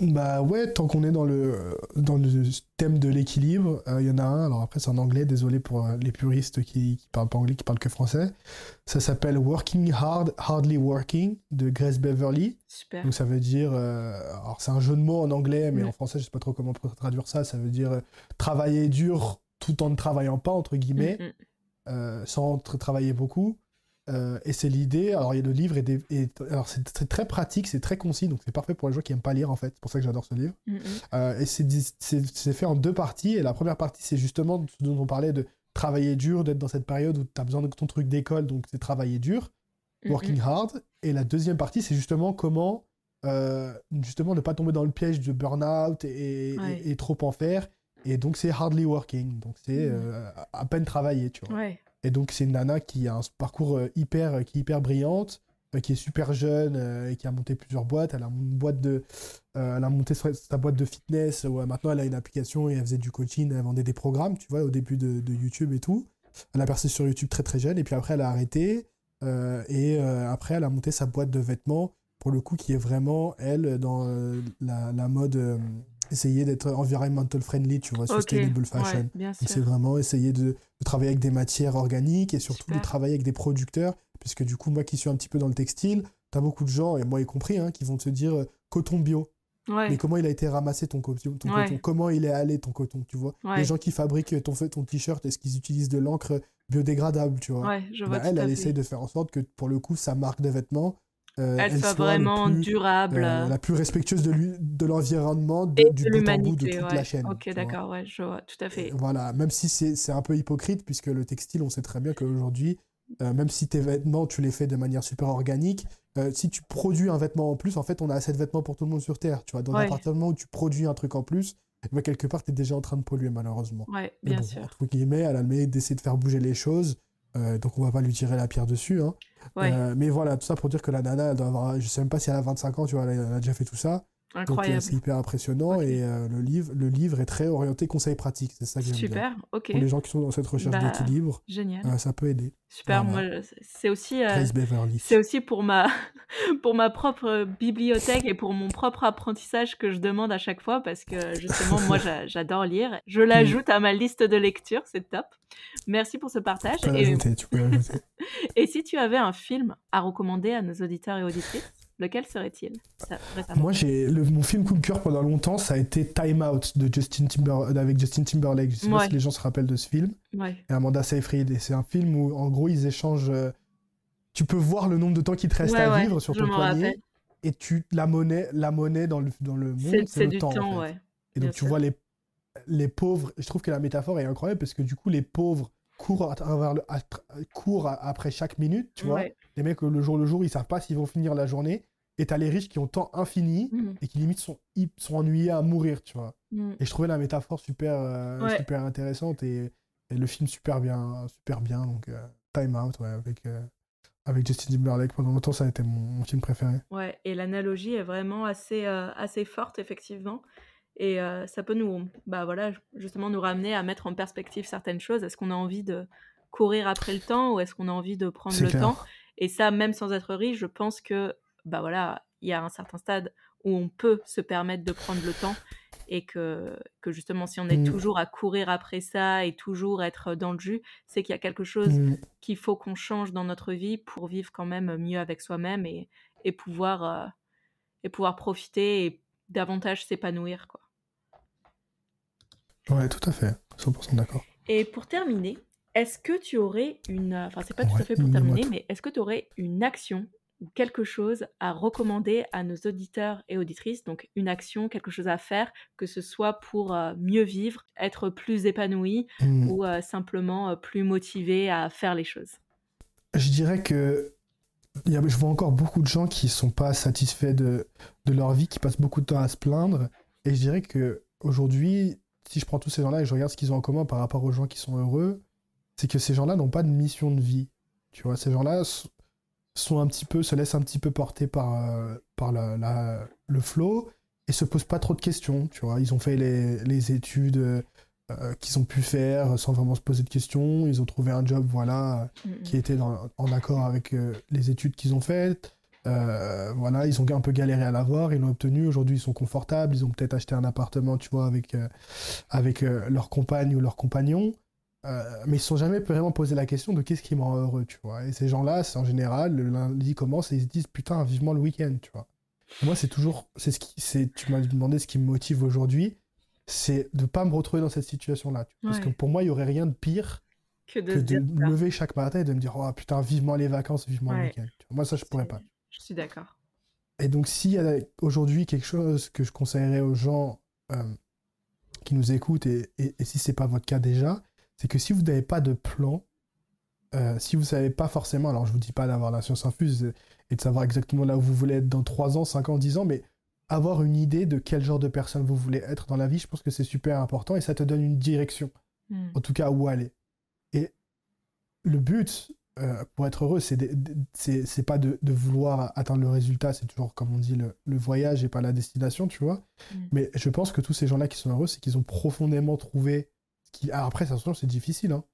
Bah ouais, tant qu'on est dans le, dans le thème de l'équilibre, euh, il y en a un, alors après c'est en anglais, désolé pour euh, les puristes qui, qui parlent pas anglais, qui parlent que français. Ça s'appelle Working Hard, Hardly Working de Grace Beverly. Super. Donc ça veut dire, euh, alors c'est un jeu de mots en anglais, mais en français je sais pas trop comment traduire ça, ça veut dire travailler dur tout en ne travaillant pas, entre guillemets, mmh, mmh. sans travailler beaucoup. Euh, et c'est l'idée. Alors, il y a le livre et, alors c'est très pratique, c'est très concis, donc c'est parfait pour les gens qui aiment pas lire en fait. C'est pour ça que j'adore ce livre. Mm, mm. Euh, et c'est fait en deux parties. Et la première partie, c'est justement ce dont on parlait de travailler dur, d'être dans cette période où tu as besoin de ton truc d'école, donc c'est travailler dur, mm, working hard. Et la deuxième partie, c'est justement comment euh, justement ne pas tomber dans le piège de burn-out et, et, trop en faire. Et donc c'est hardly working, donc c'est à peine travailler, tu vois. Ouais. Et donc, c'est une nana qui a un parcours euh, hyper, euh, qui est hyper brillante, euh, qui est super jeune et qui a monté plusieurs boîtes. Elle a, une boîte de, elle a monté sa boîte de fitness. Où, maintenant, elle a une application et elle faisait du coaching. Elle vendait des programmes, tu vois, au début de, YouTube et tout. Elle a percé sur YouTube très très jeune et puis après, elle a arrêté. et après, elle a monté sa boîte de vêtements, pour le coup, qui est vraiment, elle, dans la, mode essayer d'être environmental friendly, tu vois, sustainable fashion. c'est vraiment essayer de, travailler avec des matières organiques et surtout de travailler avec des producteurs, puisque du coup, moi qui suis un petit peu dans le textile, tu as beaucoup de gens, et moi y compris, hein, qui vont te dire euh, coton bio. Mais comment il a été ramassé ton, coton, ton coton? Comment il est allé ton coton, tu vois? Les gens qui fabriquent ton, ton t-shirt, est-ce qu'ils utilisent de l'encre biodégradable, tu vois, bah, Elle, elle essaye de faire en sorte que pour le coup, sa marque de vêtements elle, soit, vraiment durable. la plus respectueuse de l'environnement, de, du bout en bout de toute la chaîne. Ok, d'accord, ouais, je vois, tout à fait. voilà, même si c'est un peu hypocrite, puisque le textile, on sait très bien qu'aujourd'hui, même si tes vêtements, tu les fais de manière super organique, si tu produis un vêtement en plus, en fait, on a assez de vêtements pour tout le monde sur Terre. Tu vois, dans ouais. où tu produis un truc en plus, bah, quelque part, tu es déjà en train de polluer, malheureusement. Ouais, bien sûr. Entre guillemets, elle a le mérite d'essayer de faire bouger les choses. Euh, donc on va pas lui tirer la pierre dessus. Hein. Euh, mais voilà, tout ça pour dire que la nana, elle doit avoir, je sais même pas si elle a 25 ans, tu vois, elle a déjà fait tout ça. Incroyable. C'est hyper impressionnant et euh, le, livre, le livre est très orienté conseil pratique. C'est ça que j'aime Super, ok. Pour les gens qui sont dans cette recherche bah, d'équilibre, génial. ça peut aider. Super, moi c'est aussi, c'est aussi pour ma, pour ma propre bibliothèque et pour mon propre apprentissage que je demande à chaque fois parce que justement moi j'adore lire. Je l'ajoute à ma liste de lecture, c'est top. Merci pour ce partage. Tu peux et... tu peux et si tu avais un film à recommander à nos auditeurs et auditrices? Lequel serait-il Moi, j'ai mon film coup de cœur pendant longtemps, ça a été Time Out de Justin Timber... avec Justin Timberlake. Je sais pas si les gens se rappellent de ce film. Et Amanda Seyfried. Et c'est un film où, en gros, ils échangent. Euh, tu peux voir le nombre de temps qu'il te reste à vivre sur ton poignet. Et tu la monnaie, la monnaie dans le dans le monde, c'est le temps. temps Et donc tu vois les les pauvres. Je trouve que la métaphore est incroyable parce que du coup les pauvres courent à travers le, courent après chaque minute, tu vois. Les mecs le jour le jour, ils savent pas s'ils vont finir la journée et t'as les riches qui ont temps infini mm. et qui limite sont, sont ennuyés à mourir, tu vois. Mm. Et je trouvais la métaphore super, euh, super intéressante et, le film super bien, super bien. Donc, euh, Time Out, ouais, avec, euh, avec Justin Timberlake. Pendant longtemps, ça a été mon, film préféré. Ouais, et l'analogie est vraiment assez, assez forte, effectivement. Et ça peut nous, bah voilà, justement, nous ramener à mettre en perspective certaines choses. Est-ce qu'on a envie de courir après le temps ou est-ce qu'on a envie de prendre le temps? Et ça, même sans être riche, je pense que bah voilà, il y a un certain stade où on peut se permettre de prendre le temps et que, que justement si on est mmh. toujours à courir après ça et toujours être dans le jus, c'est qu'il y a quelque chose mmh. qu'il faut qu'on change dans notre vie pour vivre quand même mieux avec soi-même et, et, pouvoir, euh, et pouvoir profiter et davantage s'épanouir. quoi. Ouais, tout à fait, 100% d'accord. Et pour terminer, est-ce que tu aurais une... Enfin, c'est pas tout à fait pour terminer, mais est-ce que tu aurais une action quelque chose à recommander à nos auditeurs et auditrices, donc une action, quelque chose à faire, que ce soit pour euh, mieux vivre, être plus épanoui mmh. ou euh, simplement euh, plus motivé à faire les choses Je dirais que je vois encore beaucoup de gens qui ne sont pas satisfaits de, de, leur vie, qui passent beaucoup de temps à se plaindre. Et je dirais que aujourd'hui, si je prends tous ces gens-là et je regarde ce qu'ils ont en commun par rapport aux gens qui sont heureux, c'est que ces gens-là n'ont pas de mission de vie. Tu vois, ces gens-là sont un petit peu, se laissent un petit peu porter par, euh, par la, le flow et se posent pas trop de questions, tu vois. Ils ont fait les, les études euh, qu'ils ont pu faire sans vraiment se poser de questions. Ils ont trouvé un job, voilà, qui était en accord avec euh, les études qu'ils ont faites. voilà, ils ont un peu galéré à l'avoir, ils l'ont obtenu. Aujourd'hui, ils sont confortables. Ils ont peut-être acheté un appartement, tu vois, avec, avec leur compagne ou leur compagnon. Euh, mais ils ne se sont jamais vraiment posé la question de qu'est-ce qui me rend heureux, tu vois. Et ces gens-là, c'est en général, le lundi commence et ils se disent putain, vivement le week-end, tu vois. moi, c'est toujours, c'est ce qui, c'est, tu m'as demandé ce qui me motive aujourd'hui, c'est de pas me retrouver dans cette situation-là. Parce que pour moi, il y aurait rien de pire que de, me lever chaque matin et de me dire oh putain, vivement les vacances, vivement le week-end. Moi, ça, je pourrais pas. Je suis d'accord. Et donc, s'il y a aujourd'hui quelque chose que je conseillerais aux gens euh, qui nous écoutent, et, et, et si c'est pas votre cas déjà, c'est que si vous n'avez pas de plan, euh, si vous ne savez pas forcément, alors je ne vous dis pas d'avoir la science infuse et de savoir exactement là où vous voulez être dans 3 ans, 5 ans, 10 ans, mais avoir une idée de quel genre de personne vous voulez être dans la vie, je pense que c'est super important et ça te donne une direction, hmm. en tout cas où aller. Et le but, euh, pour être heureux, c'est c'est pas de, vouloir atteindre le résultat, c'est toujours, comme on dit, le, voyage et pas la destination, tu vois. Hmm. Mais je pense que tous ces gens-là qui sont heureux, c'est qu'ils ont profondément trouvé qui... Alors après, ça c'est difficile. Hein.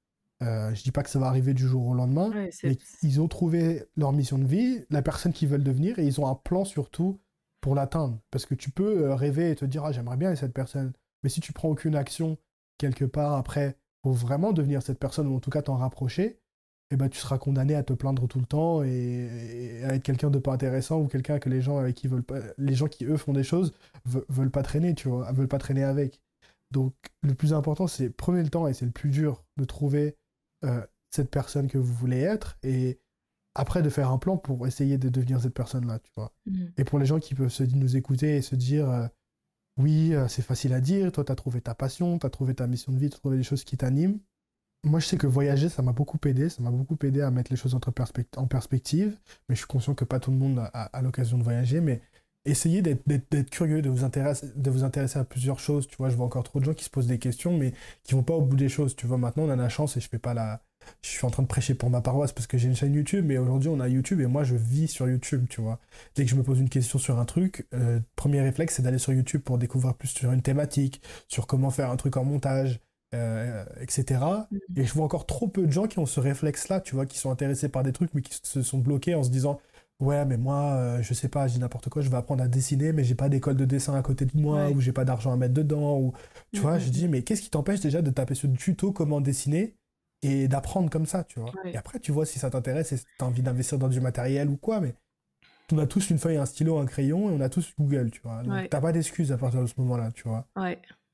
Euh, je dis pas que ça va arriver du jour au lendemain, mais ils ont trouvé leur mission de vie, la personne qu'ils veulent devenir, et ils ont un plan surtout pour l'atteindre. Parce que tu peux euh, rêver et te dire, ah, j'aimerais bien être cette personne. Mais si tu prends aucune action quelque part après pour vraiment devenir cette personne, ou en tout cas t'en rapprocher, eh ben, tu seras condamné à te plaindre tout le temps et, à être quelqu'un de pas intéressant ou quelqu'un que les gens avec qui veulent pas, les gens qui eux font des choses veulent pas traîner, tu vois, veulent pas traîner avec. Donc le plus important, c'est prenez le temps, et c'est le plus dur, de trouver euh, cette personne que vous voulez être. Et après de faire un plan pour essayer de devenir cette personne-là, tu vois. Mhm. Et pour les gens qui peuvent se, nous écouter et se dire, euh, oui, euh, c'est facile à dire, toi, tu as trouvé ta passion, tu as trouvé ta mission de vie, tu as trouvé des choses qui t'animent. Moi, je sais que voyager, ça m'a beaucoup aidé, ça m'a beaucoup aidé à mettre les choses entre en perspective, mais je suis conscient que pas tout le monde a, a l'occasion de voyager, mais essayez d'être curieux, de vous, intéresser, de vous intéresser à plusieurs choses. Tu vois, je vois encore trop de gens qui se posent des questions, mais qui vont pas au bout des choses. Tu vois, maintenant, on a la chance et je fais pas la. Je suis en train de prêcher pour ma paroisse parce que j'ai une chaîne YouTube, mais aujourd'hui, on a YouTube et moi, je vis sur YouTube, tu vois. Dès que je me pose une question sur un truc, euh, premier réflexe, c'est d'aller sur YouTube pour découvrir plus sur une thématique, sur comment faire un truc en montage. Euh, etc. Mm-hmm. Et je vois encore trop peu de gens qui ont ce réflexe-là, tu vois, qui sont intéressés par des trucs, mais qui se sont bloqués en se disant Ouais, mais moi, euh, je sais pas, je dis n'importe quoi, je vais apprendre à dessiner, mais j'ai pas d'école de dessin à côté de moi, ou j'ai pas d'argent à mettre dedans, ou tu vois, je dis, mais qu'est-ce qui t'empêche déjà de taper le tuto comment dessiner et d'apprendre comme ça, tu vois? Et après, tu vois si ça t'intéresse et si t'as envie d'investir dans du matériel ou quoi, mais on a tous une feuille, un stylo, un crayon et on a tous Google, tu vois? Donc t'as pas d'excuses à partir de ce moment-là, tu vois?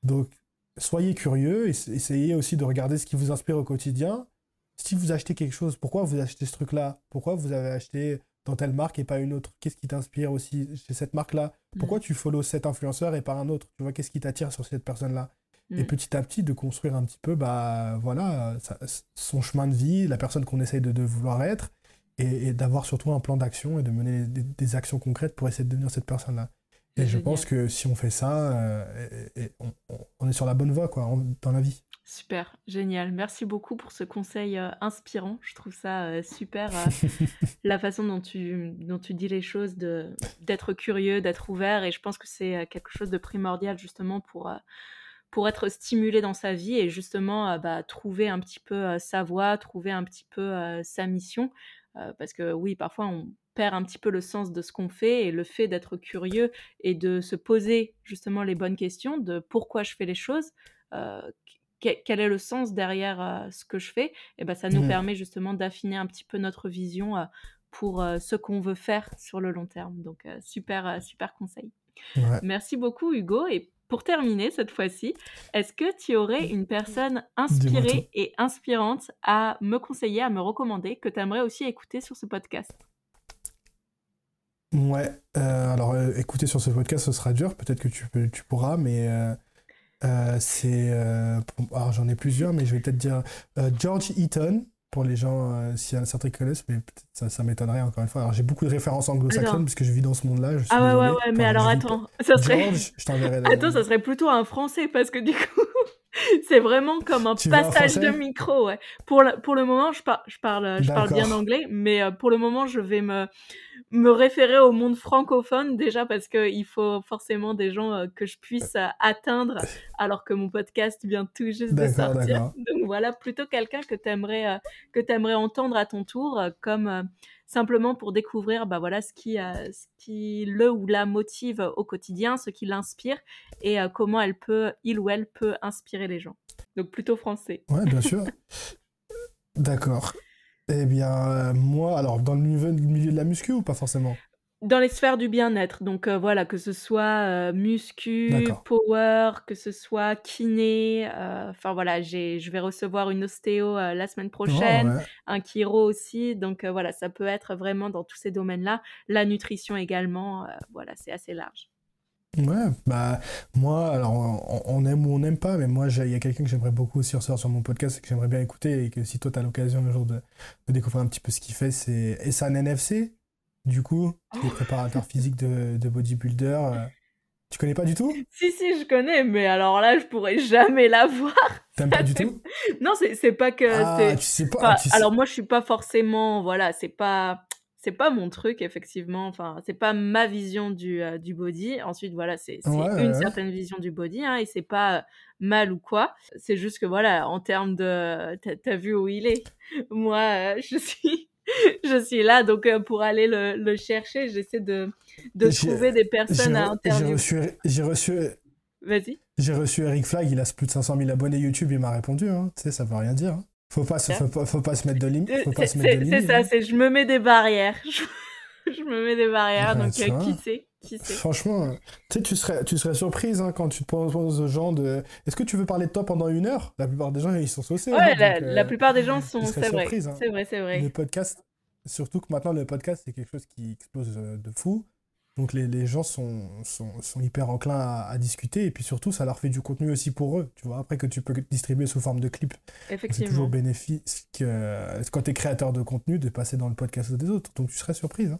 Donc, soyez curieux, et essayez aussi de regarder ce qui vous inspire au quotidien. Si vous achetez quelque chose, pourquoi vous achetez ce truc-là? Pourquoi vous avez acheté dans telle marque et pas une autre Qu'est-ce qui t'inspire aussi chez cette marque-là? Pourquoi mm. tu follow cet influenceur et pas un autre? Tu vois, qu'est-ce qui t'attire sur cette personne-là? Et mm. petit à petit, de construire un petit peu, bah voilà, son chemin de vie, la personne qu'on essaye de, vouloir être, et, d'avoir surtout un plan d'action et de mener des, actions concrètes pour essayer de devenir cette personne-là. Et je pense que si on fait ça, euh, on, est sur la bonne voie quoi, dans la vie. Super, génial. Merci beaucoup pour ce conseil euh, inspirant. Je trouve ça euh, super, euh, la façon dont tu, dont tu dis les choses, de, d'être curieux, d'être ouvert. Et je pense que c'est quelque chose de primordial justement pour, pour être stimulé dans sa vie et justement bah, trouver un petit peu sa voie, trouver un petit peu sa mission. parce que oui, parfois on perd un petit peu le sens de ce qu'on fait et le fait d'être curieux et de se poser justement les bonnes questions de pourquoi je fais les choses quel est le sens derrière euh, ce que je fais, et ben ça nous mmh. permet justement d'affiner un petit peu notre vision euh, pour euh, ce qu'on veut faire sur le long terme. Donc super super conseil. Merci beaucoup Hugo et pour terminer cette fois-ci, est-ce que tu aurais une personne inspirée et inspirante à me conseiller, à me recommander, que tu aimerais aussi écouter sur ce podcast? Ouais, alors écouter sur ce podcast, ce sera dur, peut-être que tu, tu pourras, mais euh, c'est. Euh, alors j'en ai plusieurs, mais je vais peut-être dire euh, George Eaton, pour les gens, s'il y a certains qui connaissent, mais ça, ça m'étonnerait encore une fois. Alors j'ai beaucoup de références anglo-saxonnes, puisque je vis dans ce monde-là. Ah ouais, ouais, ouais, mais alors attends, ça serait. George, je t'enverrai Attends, ça serait plutôt un français, parce que du coup. c'est vraiment comme un passage de micro. Ouais. Pour, le, pour le moment, je, je parle, je parle bien anglais, mais pour le moment, je vais me, me référer au monde francophone déjà parce qu'il faut forcément des gens euh, que je puisse euh, atteindre alors que mon podcast vient tout juste de sortir. Donc voilà, plutôt quelqu'un que tu aimerais, euh, que aimerais entendre à ton tour comme simplement pour découvrir bah voilà ce qui, ce qui le ou la motive au quotidien, ce qui l'inspire et comment elle peut, il ou elle peut inspirer les gens. Donc plutôt français. Ouais, bien sûr. D'accord. Eh bien, euh, moi, alors, dans le milieu, milieu, de la muscu ou pas forcément? Dans les sphères du bien-être. Donc, euh, voilà, que ce soit euh, muscu, power, que ce soit kiné. Enfin, voilà, je vais recevoir une ostéo la semaine oh, prochaine, un chiro aussi. Donc, voilà, ça peut être vraiment dans tous ces domaines-là. La nutrition également. voilà, c'est assez large. Ouais, bah moi, alors on, aime ou on n'aime pas, mais moi il y a quelqu'un que j'aimerais beaucoup aussi recevoir sur mon podcast et que j'aimerais bien écouter et que si toi tu as l'occasion un jour de, découvrir un petit peu ce qu'il fait, c'est Essan NFC, du coup, qui est préparateur physique de, de bodybuilder. Euh. Tu connais pas du tout? Si, si, je connais, mais alors là, je pourrais jamais la voir. T'aimes pas du tout? Non, c'est pas que. Ah, tu sais pas. Alors moi, je suis pas forcément. Voilà, c'est pas c'est pas mon truc effectivement. Enfin c'est pas ma vision du, euh, du body. Ensuite voilà c'est une certaine vision du body hein, et c'est pas euh, mal ou quoi. C'est juste que voilà en termes de t'as vu où il est? Moi euh, je suis je suis là donc pour aller le, le chercher j'essaie de, de trouver des personnes à interviewer. j'ai reçu vas-y. j'ai reçu Eric Flag il a plus de 500 000 abonnés YouTube il m'a répondu hein. tu sais ça veut rien dire hein. Faut pas, faut, pas, faut pas se mettre de limites. C'est ça, hein. c'est je me mets des barrières. Je, me mets des barrières, donc euh, qui sait qui sait. Franchement, tu sais, tu serais, tu serais surprise hein, quand tu te poses aux gens de. Est-ce que tu veux parler de toi pendant une heure? La plupart des gens, ils sont saucés. Ouais, hein, la, euh, plupart des gens sont. C'est vrai. C'est vrai, c'est vrai. Le podcast. surtout que maintenant, le podcast, c'est quelque chose qui explose de fou. Donc les, les gens sont, sont, sont, hyper enclins à, à, discuter et puis surtout ça leur fait du contenu aussi pour eux, tu vois, après que tu peux distribuer sous forme de clip. C'est toujours bénéfique euh, quand tu es créateur de contenu de passer dans le podcast des autres, donc tu serais surprise. Hein.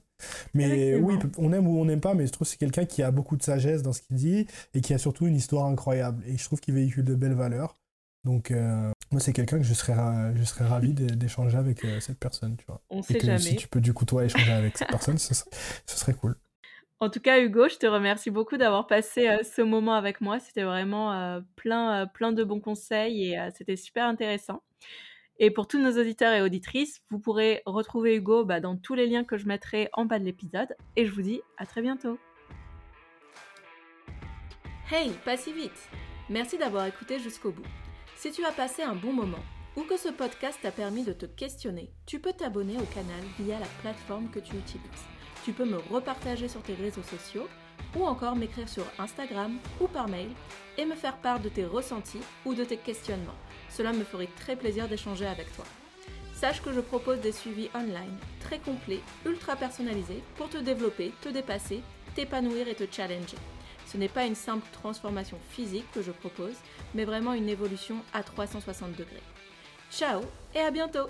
Mais oui, on aime ou on n'aime pas, mais je trouve que c'est quelqu'un qui a beaucoup de sagesse dans ce qu'il dit et qui a surtout une histoire incroyable et je trouve qu'il véhicule de belles valeurs. Donc euh, moi c'est quelqu'un que je serais, je serais ravi d'échanger avec euh, cette personne, tu vois. On et sait que jamais. Si tu peux du coup toi échanger avec cette personne, ce, ce serait cool. En tout cas, Hugo, je te remercie beaucoup d'avoir passé euh, ce moment avec moi. C'était vraiment euh, plein, euh, plein de bons conseils et c'était super intéressant. Et pour tous nos auditeurs et auditrices, vous pourrez retrouver Hugo bah, dans tous les liens que je mettrai en bas de l'épisode. Et je vous dis à très bientôt. Hey, pas si vite Merci d'avoir écouté jusqu'au bout. Si tu as passé un bon moment ou que ce podcast t'a permis de te questionner, tu peux t'abonner au canal via la plateforme que tu utilises tu peux me repartager sur tes réseaux sociaux ou encore m'écrire sur Instagram ou par mail et me faire part de tes ressentis ou de tes questionnements. Cela me ferait très plaisir d'échanger avec toi. Sache que je propose des suivis online très complets, ultra personnalisés pour te développer, te dépasser, t'épanouir et te challenger. Ce n'est pas une simple transformation physique que je propose, mais vraiment une évolution à 360 degrés. Ciao et à bientôt